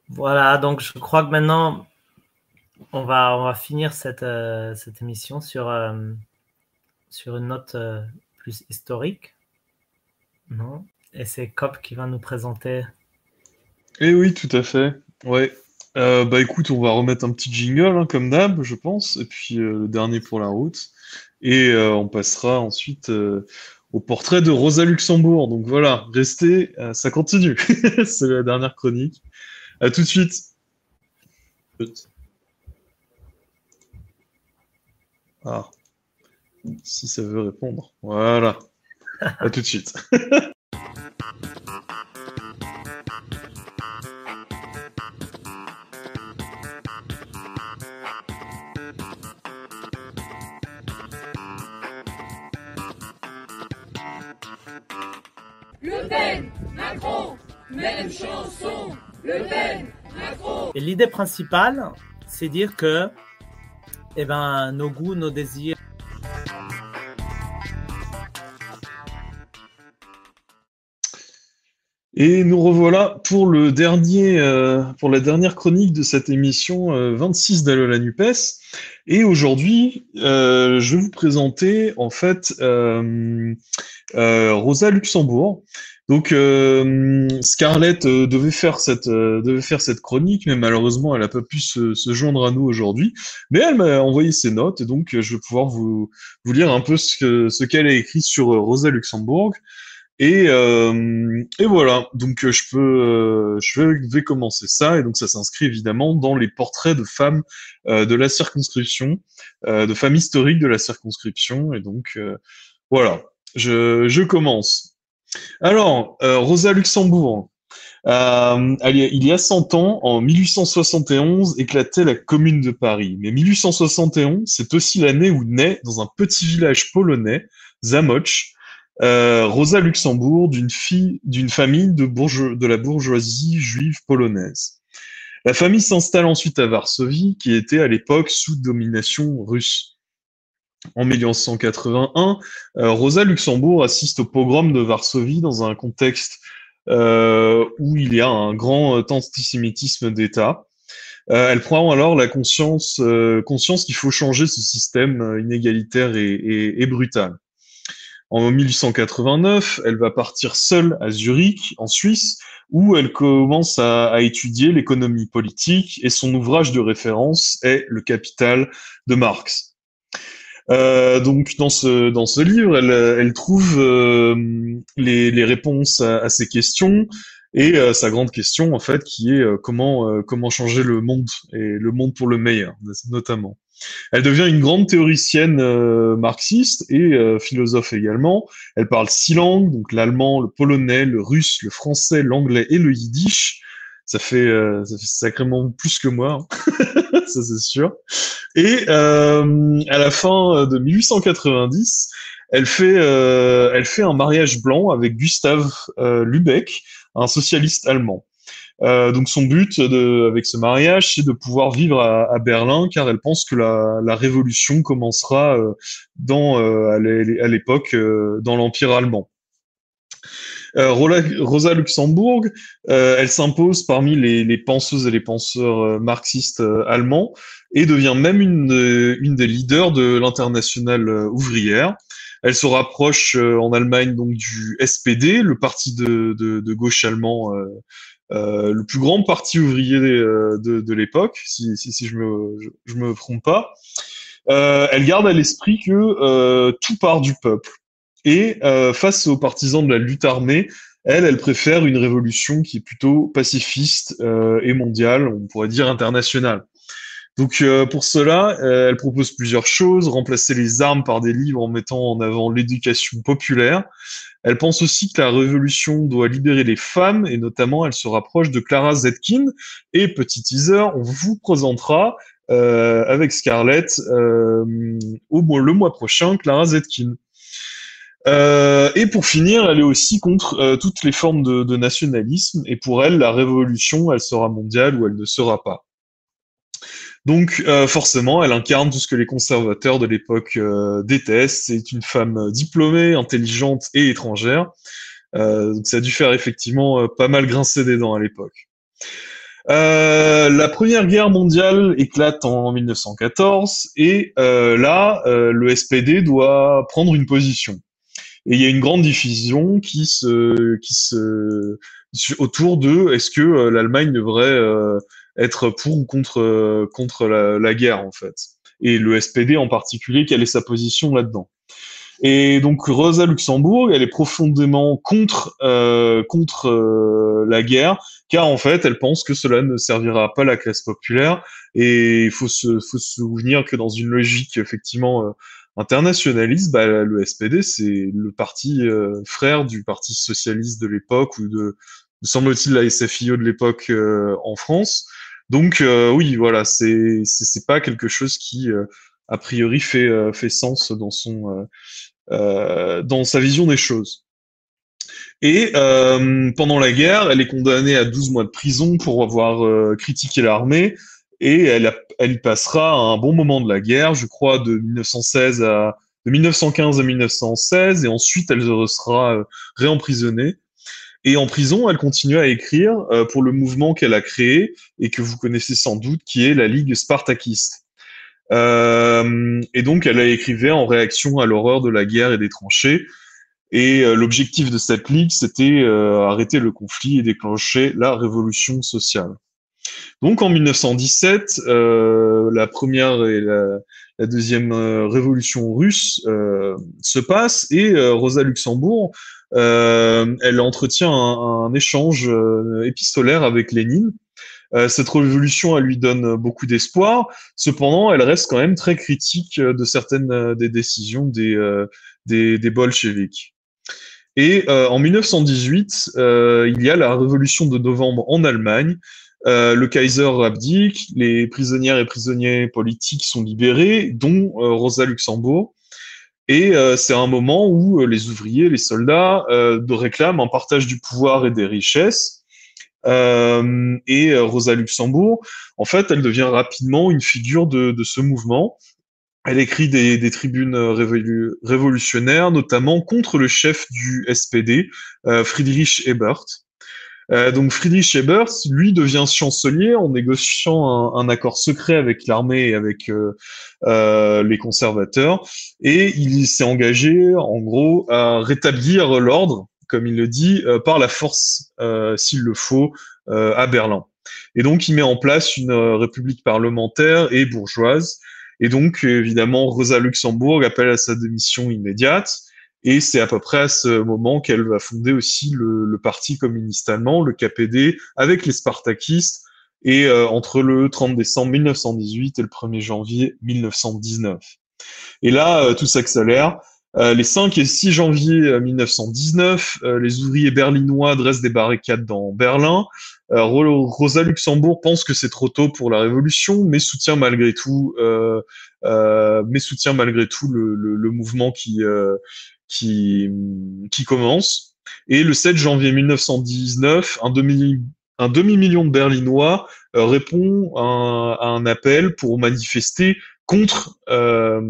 Voilà, donc je crois que maintenant, on va, on va finir cette, euh, cette émission sur, euh, sur une note euh, plus historique. Non Et c'est Cop qui va nous présenter. Eh oui, tout à fait. Ouais. Euh, bah écoute, on va remettre un petit jingle, hein, comme d'hab, je pense, et puis euh, le dernier pour la route. Et euh, on passera ensuite euh, au portrait de Rosa Luxembourg. Donc voilà, restez, euh, ça continue. C'est la dernière chronique. À tout de suite. Ah, si ça veut répondre. Voilà. À tout de suite. même chanson. Le Pen, Macron. Et l'idée principale, c'est dire que eh ben, nos goûts, nos désirs. Et nous revoilà pour le dernier, euh, pour la dernière chronique de cette émission euh, 26 d'Alola Nupes. Et aujourd'hui, euh, je vais vous présenter en fait euh, euh, Rosa Luxembourg. Donc euh, Scarlett euh, devait faire cette euh, devait faire cette chronique, mais malheureusement elle n'a pas pu se, se joindre à nous aujourd'hui. Mais elle m'a envoyé ses notes, et donc euh, je vais pouvoir vous vous lire un peu ce que ce qu'elle a écrit sur euh, Rosa Luxembourg. Et, euh, et voilà, donc je peux, je vais, commencer ça, et donc ça s'inscrit évidemment dans les portraits de femmes de la circonscription, de femmes historiques de la circonscription, et donc voilà, je, je commence. Alors, euh, Rosa Luxembourg, euh, il y a- il y a 100 ans, en 1871, éclatait la Commune de Paris. Mais 1871, c'est aussi l'année où naît, dans un petit village polonais, Zamość, euh, Rosa Luxembourg, d'une fille, d'une famille de la bourgeoisie juive polonaise. La famille s'installe ensuite à Varsovie, qui était à l'époque sous domination russe. En 1981, euh, Rosa Luxembourg assiste au pogrom de Varsovie dans un contexte euh, où il y a un grand antisémitisme d'État. Euh, elle prend alors la conscience, conscience qu'il faut changer ce système inégalitaire et brutal. En 1889, elle va partir seule à Zurich, en Suisse, où elle commence à, à étudier l'économie politique et son ouvrage de référence est Le Capital de Marx. Euh, donc dans ce dans ce livre, elle, elle trouve euh, les, les réponses à, à ces questions et euh, sa grande question en fait qui est euh, comment euh, comment changer le monde et le monde pour le meilleur notamment. Elle devient une grande théoricienne marxiste et philosophe également. Elle parle six langues, donc l'allemand, le polonais, le russe, le français, l'anglais et le yiddish. Ça fait, euh, ça fait sacrément plus que moi, hein. ça c'est sûr. Et euh, à la fin de 1890, elle fait, euh, elle fait un mariage blanc avec Gustav euh, Lübeck, un socialiste allemand. Euh, donc son but de, avec ce mariage, c'est de pouvoir vivre à, à, Berlin, car elle pense que la, la révolution commencera euh, dans, à l'époque dans l'Empire allemand. Euh, Rosa Luxembourg, euh, elle s'impose parmi les, penseuses et les penseurs euh, marxistes allemands et devient même une, une des leaders de l'internationale ouvrière. Elle se rapproche en Allemagne donc du SPD, le parti de, gauche allemand le plus grand parti ouvrier de, l'époque, si, je me me trompe pas. Elle garde à l'esprit que tout part du peuple Et face aux partisans de la lutte armée, elle, elle préfère une révolution qui est plutôt pacifiste et mondiale, on pourrait dire internationale. Donc pour cela, elle propose plusieurs choses, remplacer les armes par des livres en mettant en avant l'éducation populaire, elle pense aussi que la révolution doit libérer les femmes et notamment elle se rapproche de Clara Zetkin. Et petit teaser, on vous présentera euh, avec Scarlett euh, au le mois prochain Clara Zetkin. Euh, et pour finir, elle est aussi contre euh, toutes les formes de, de, nationalisme. Et pour elle, la révolution, elle sera mondiale ou elle ne sera pas. Donc euh, forcément, elle incarne tout ce que les conservateurs de l'époque euh, détestent. C'est une femme diplômée, intelligente et étrangère. Euh, donc ça a dû faire effectivement pas mal grincer des dents à l'époque. la Première Guerre mondiale éclate en 1914 et là, le SPD doit prendre une position. Et il y a une grande division qui se, qui se, autour de est-ce que l'Allemagne devrait être pour ou contre euh, contre la, guerre en fait? Et le SPD en particulier, quelle est sa position là-dedans? Et donc Rosa Luxembourg, elle est profondément contre euh, contre euh, la guerre, car en fait, elle pense que cela ne servira pas la classe populaire. Et il faut se faut se souvenir que dans une logique effectivement euh, internationaliste, bah, le SPD c'est le parti frère du parti socialiste de l'époque ou de semble-t-il la SFIO de l'époque en France. Donc euh, oui, voilà, c'est c'est pas quelque chose qui euh, a priori fait euh, fait sens dans son dans sa vision des choses. Et pendant la guerre, elle est condamnée à 12 mois de prison pour avoir critiqué l'armée et elle, elle passera un bon moment de la guerre, je crois de 1916 à de 1915 à 1916 et ensuite elle sera réemprisonnée et en prison, elle continue à écrire euh, pour le mouvement qu'elle a créé et que vous connaissez sans doute, qui est la Ligue spartakiste. Euh, et donc, elle a écrivé en réaction à l'horreur de la guerre et des tranchées. Et euh, l'objectif de cette ligue, c'était arrêter le conflit et déclencher la révolution sociale. Donc, en 1917, la première et la, deuxième révolution russe se passe et Rosa Luxembourg euh, elle entretient un, échange euh, épistolaire avec Lénine. Euh, cette révolution, elle lui donne beaucoup d'espoir. Cependant, elle reste quand même très critique de certaines des décisions des, des, des bolcheviks. Et en 1918, il y a la révolution de novembre en Allemagne. Le Kaiser abdique, les prisonnières et prisonniers politiques sont libérés, dont Rosa Luxembourg. Et euh, c'est un moment où euh, les ouvriers, les soldats euh, réclament un partage du pouvoir et des richesses. Euh, et Rosa Luxembourg, en fait, elle devient rapidement une figure de, ce mouvement. Elle écrit des tribunes révolutionnaires, notamment contre le chef du SPD, Friedrich Ebert. Euh, donc Friedrich Ebert, lui, devient chancelier en négociant un, accord secret avec l'armée et avec euh, euh, les conservateurs, et il s'est engagé, en gros, à rétablir l'ordre, comme il le dit, par la force, s'il le faut, à Berlin. Et donc, il met en place une république parlementaire et bourgeoise. Et donc, évidemment, Rosa Luxembourg appelle à sa démission immédiate. Et c'est à peu près à ce moment qu'elle va fonder aussi le, le, parti communiste allemand, le KPD, avec les spartakistes, et euh, entre le 30 décembre 1918 et le 1er janvier 1919. Et là, euh, tout s'accélère. Euh, les 5 et 6 janvier 1919, les ouvriers berlinois dressent des barricades dans Berlin. Rosa Luxembourg pense que c'est trop tôt pour la révolution, mais soutient malgré tout, mais soutient malgré tout le, le, le mouvement qui qui, commence. Et le 7 janvier 1919, un demi, un demi-million de Berlinois euh, répond à, un appel pour manifester contre, euh,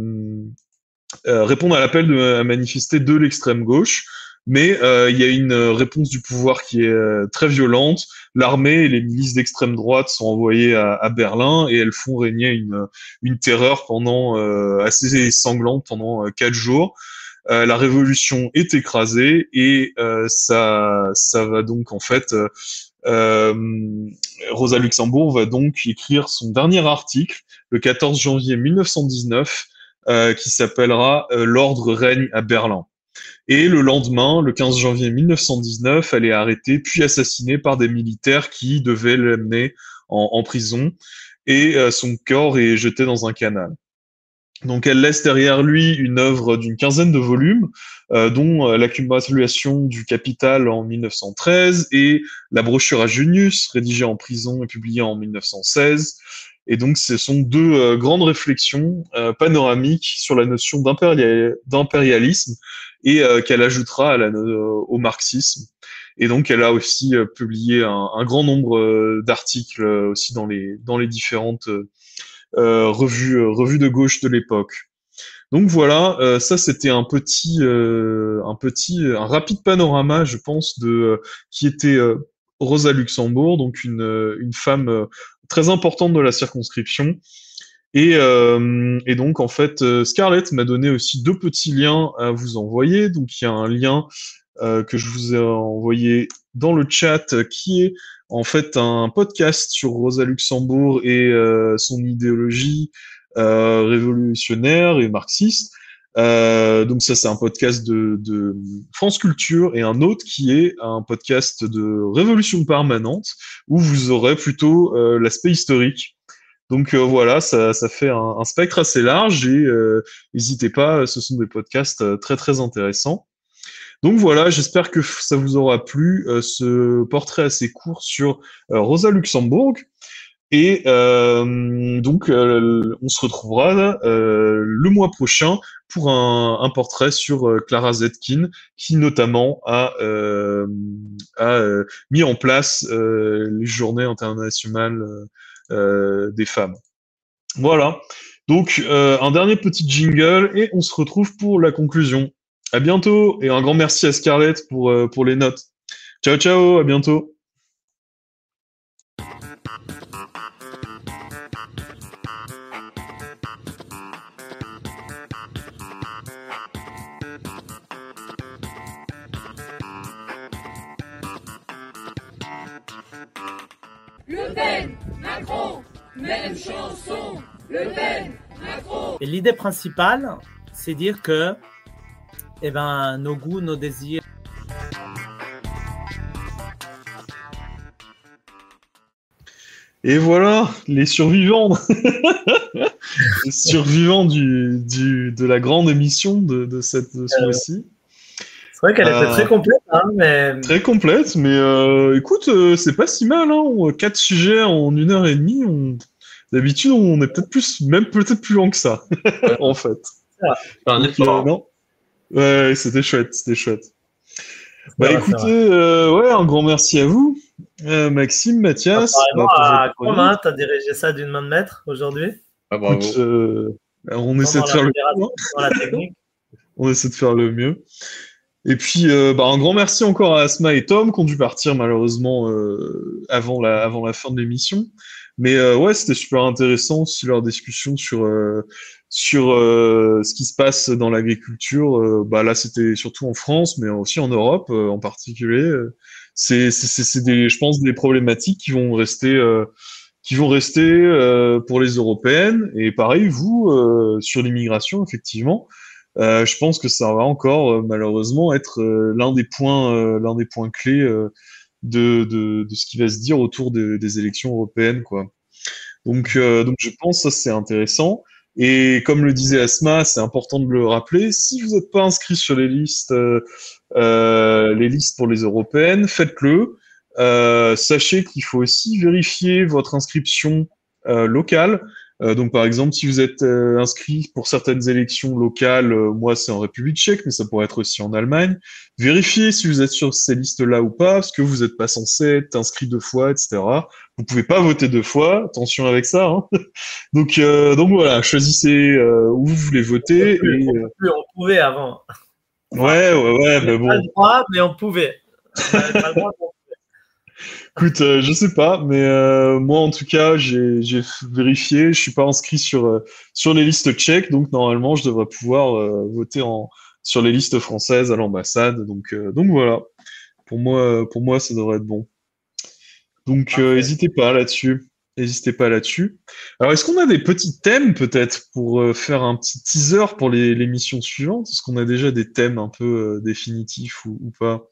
euh, répondre à l'appel de à manifester de l'extrême gauche. Mais euh, il y a une réponse du pouvoir qui est très violente. L'armée et les milices d'extrême droite sont envoyées à, à, Berlin et elles font régner une, une terreur pendant assez sanglante pendant quatre jours. Euh, la révolution est écrasée et euh, ça, ça va donc en fait, euh, Rosa Luxembourg va donc écrire son dernier article le 14 janvier 1919 qui s'appellera L'ordre règne à Berlin. Et le lendemain, le 15 janvier 1919, elle est arrêtée puis assassinée par des militaires qui devaient l'amener en, prison et euh, son corps est jeté dans un canal. Donc elle laisse derrière lui une œuvre d'une quinzaine de volumes, euh, dont euh, l'accumulation du capital en 1913 et la brochure à Junius, rédigée en prison et publiée en 1916. Et donc ce sont deux euh, grandes réflexions panoramiques sur la notion d'impérialisme et qu'elle ajoutera au marxisme. Et donc elle a aussi publié un, grand nombre d'articles aussi dans les, différentes revue, euh, revue de gauche de l'époque. Donc voilà, euh, ça c'était un petit, un petit, un rapide panorama, je pense, de qui était Rosa Luxembourg, donc une, une femme très importante de la circonscription. Et, et, donc, en fait, Scarlett m'a donné aussi deux petits liens à vous envoyer. Donc, il y a un lien que je vous ai envoyé dans le chat qui est en fait un podcast sur Rosa Luxembourg et euh, son idéologie euh, révolutionnaire et marxiste. Euh, donc ça, c'est un podcast de, France Culture et un autre qui est un podcast de Révolution permanente où vous aurez plutôt l'aspect historique. Donc voilà, ça, ça fait un, un, spectre assez large et n'hésitez pas, ce sont des podcasts très très intéressants. Donc voilà, j'espère que ça vous aura plu, euh, ce portrait assez court sur euh, Rosa Luxembourg. Et euh, donc, on se retrouvera le mois prochain pour un, portrait sur Clara Zetkin, qui notamment a, a mis en place les journées internationales des femmes. Voilà. Donc, un dernier petit jingle et on se retrouve pour la conclusion. À bientôt et un grand merci à Scarlett pour, euh, pour les notes. Ciao, ciao, à bientôt. Le Pen, Macron, même chanson. Le Pen, Macron. Et l'idée principale, c'est dire que eh ben, nos goûts, nos désirs. Et voilà, les survivants. les survivants du, du, de la grande émission de, de cette de ce euh, mois-ci. C'est vrai qu'elle était Euh, très complète, hein, mais Très complète, mais euh, écoute, euh, c'est pas si mal. Hein. On- Quatre sujets en une heure et demie. On... D'habitude, on est peut-être plus, même peut-être plus long que ça, en fait. Un Donc, effort. euh, non. Ouais, c'était chouette, c'était chouette. Bah écoutez, euh, ouais, un grand merci à vous, Euh, Maxime, Mathias. apparemment, bah, pour à votre Romain, tu as dirigé ça d'une main de maître aujourd'hui. Ah, bravo. Écoute, euh, on essaie de faire le technique. on essaie de faire le mieux. Et puis, euh, bah, un grand merci encore à Asma et Tom qui ont dû partir malheureusement euh, avant la avant la fin de l'émission. Mais euh, ouais, c'était super intéressant aussi leur discussion sur euh, sur euh, ce qui se passe dans l'agriculture. Euh, bah là, c'était surtout en France, mais aussi en Europe euh, en particulier. Euh, C'est des, je pense, des problématiques qui vont rester euh, qui vont rester pour les européennes. Et pareil, vous sur l'immigration, effectivement. Je pense que ça va encore malheureusement être l'un des points, l'un des points clés de, de, de ce qui va se dire autour de- des élections européennes, quoi. Donc, donc je pense que ça c'est intéressant. Et comme le disait Asma, c'est important de le rappeler. Si vous n'êtes pas inscrit sur les listes, euh, euh, les listes pour les européennes, faites-le. Euh, sachez qu'il faut aussi vérifier votre inscription euh, locale. Euh, donc, par exemple, si vous êtes euh, inscrit pour certaines élections locales, euh, moi c'est en République tchèque, mais ça pourrait être aussi en Allemagne, vérifiez si vous êtes sur ces listes-là ou pas, parce que vous n'êtes pas censé être inscrit deux fois, etc. Vous pouvez pas voter deux fois, attention avec ça. Hein. Donc, euh, donc voilà, choisissez euh, où vous voulez voter. Et, euh, Plus on pouvait avant. ouais, ouais, ouais, On mais bon. pas le droit, mais on pouvait. On pas le droit, mais on Écoute, euh, je sais pas, mais euh, moi en tout cas, j'ai vérifié, je suis pas inscrit sur euh, sur les listes tchèques, donc normalement je devrais pouvoir euh, voter en sur les listes françaises à l'ambassade. Donc donc voilà, pour moi pour moi ça devrait être bon. Donc n'hésitez pas là-dessus. N'hésitez pas là-dessus. Alors, est-ce qu'on a des petits thèmes peut-être pour faire un petit teaser pour les, l'émission suivante? Est-ce qu'on a déjà des thèmes un peu définitifs ou, ou pas?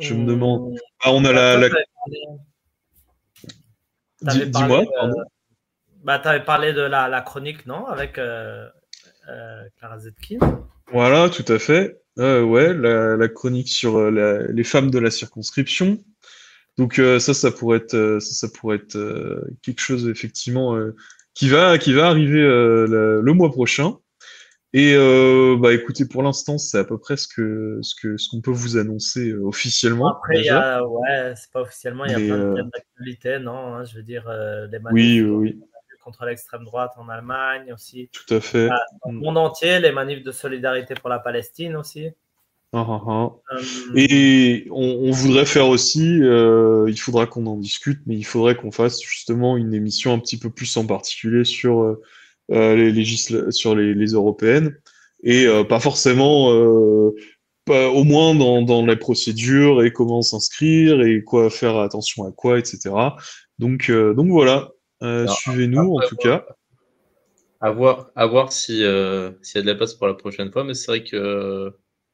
Je me demande. Ah, on a la. la... Dis- Dis-moi. pardon. Bah, tu avais parlé de la, la chronique, non Avec euh, euh, Clara Zetkin. Voilà, tout à fait. Euh, ouais, la, la chronique sur euh, les femmes de la circonscription. Donc euh, ça, ça pourrait être, euh, ça, ça pourrait être euh, quelque chose effectivement euh, qui va, qui va arriver euh, le mois prochain. Et euh, bah écoutez, pour l'instant, c'est à peu près ce que, ce que, ce qu'on peut vous annoncer euh, officiellement. Après, il y a, ouais, c'est pas officiellement, il y a Mais, plein euh, de thèmes d'actualité, non hein, Je veux dire, euh, les manifs Oui, oui, contre l'extrême droite en Allemagne aussi. tout à fait. Ah, Dans le Mm. monde entier, les manifs de solidarité pour la Palestine aussi. Ah, ah, ah. Euh, Et on, on voudrait faire aussi, euh, il faudra qu'on en discute, mais il faudrait qu'on fasse justement une émission un petit peu plus en particulier sur euh, euh, les législa- sur les, les européennes et euh, pas forcément, euh, pas, au moins dans, dans les procédures et comment s'inscrire et quoi faire attention à quoi, etc. Donc euh, donc voilà, Euh, suivez-nous en tout cas. À voir, à voir si euh, s'il y a de la place pour la prochaine fois, mais c'est vrai que euh,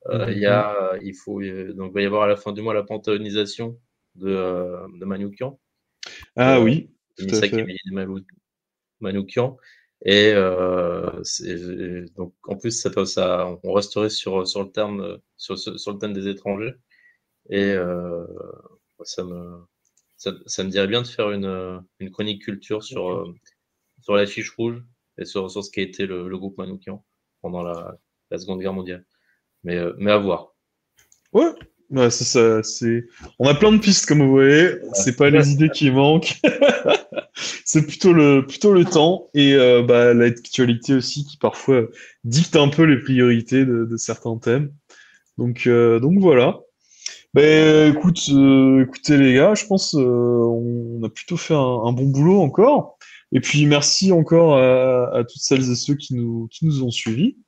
Mhm. il y a, il faut, euh, donc il va y avoir à la fin du mois la panthéonisation de, euh, de Manoukian, Ah Euh, oui, tout à fait. Manoukian, et euh, donc en plus ça, ça, on resterait sur sur le terme, euh, sur, sur le thème des étrangers, et euh, ça me ça, ça me dirait bien de faire une, une chronique culture sur, euh, sur la fiche rouge et sur, sur ce qu'a été le, le groupe Manoukian pendant la, la Seconde Guerre mondiale. Mais, euh, mais à voir. Ouais, ouais, ça, ça, c'est. On a plein de pistes, comme vous voyez. C'est pas les idées qui manquent. c'est plutôt le, plutôt le temps et euh, bah, l'actualité aussi qui parfois dicte un peu les priorités de, de certains thèmes. Donc, euh, donc voilà. Ben, écoute, euh, écoutez les gars, je pense euh, on a plutôt fait un, un bon boulot encore. Et puis merci encore à, à toutes celles et ceux qui nous, qui nous ont suivis.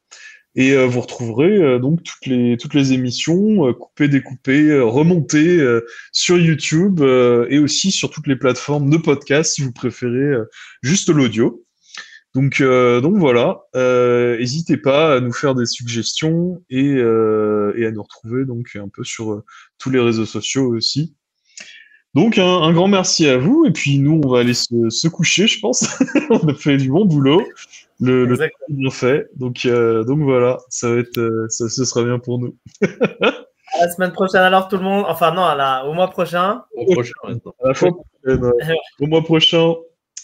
Et euh, vous retrouverez euh, donc toutes les, toutes les émissions euh, coupées, découpées, remontées sur YouTube et aussi sur toutes les plateformes de podcast si vous préférez juste l'audio. Donc, donc voilà, n'hésitez pas à nous faire des suggestions et, à nous retrouver donc un peu sur tous les réseaux sociaux aussi. Donc un, grand merci à vous et puis nous on va aller se coucher je pense. on a fait du bon boulot. Le, le Exactement. bien fait. Donc, euh, donc voilà, ça va être, euh, ça, ce sera bien pour nous. À la semaine prochaine, alors tout le monde. Enfin, non, à la- au mois prochain. Au prochain maintenant. À la fois prochaine, ouais. Au mois prochain.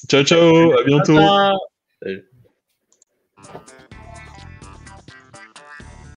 Ciao, ciao, à bientôt. Salut.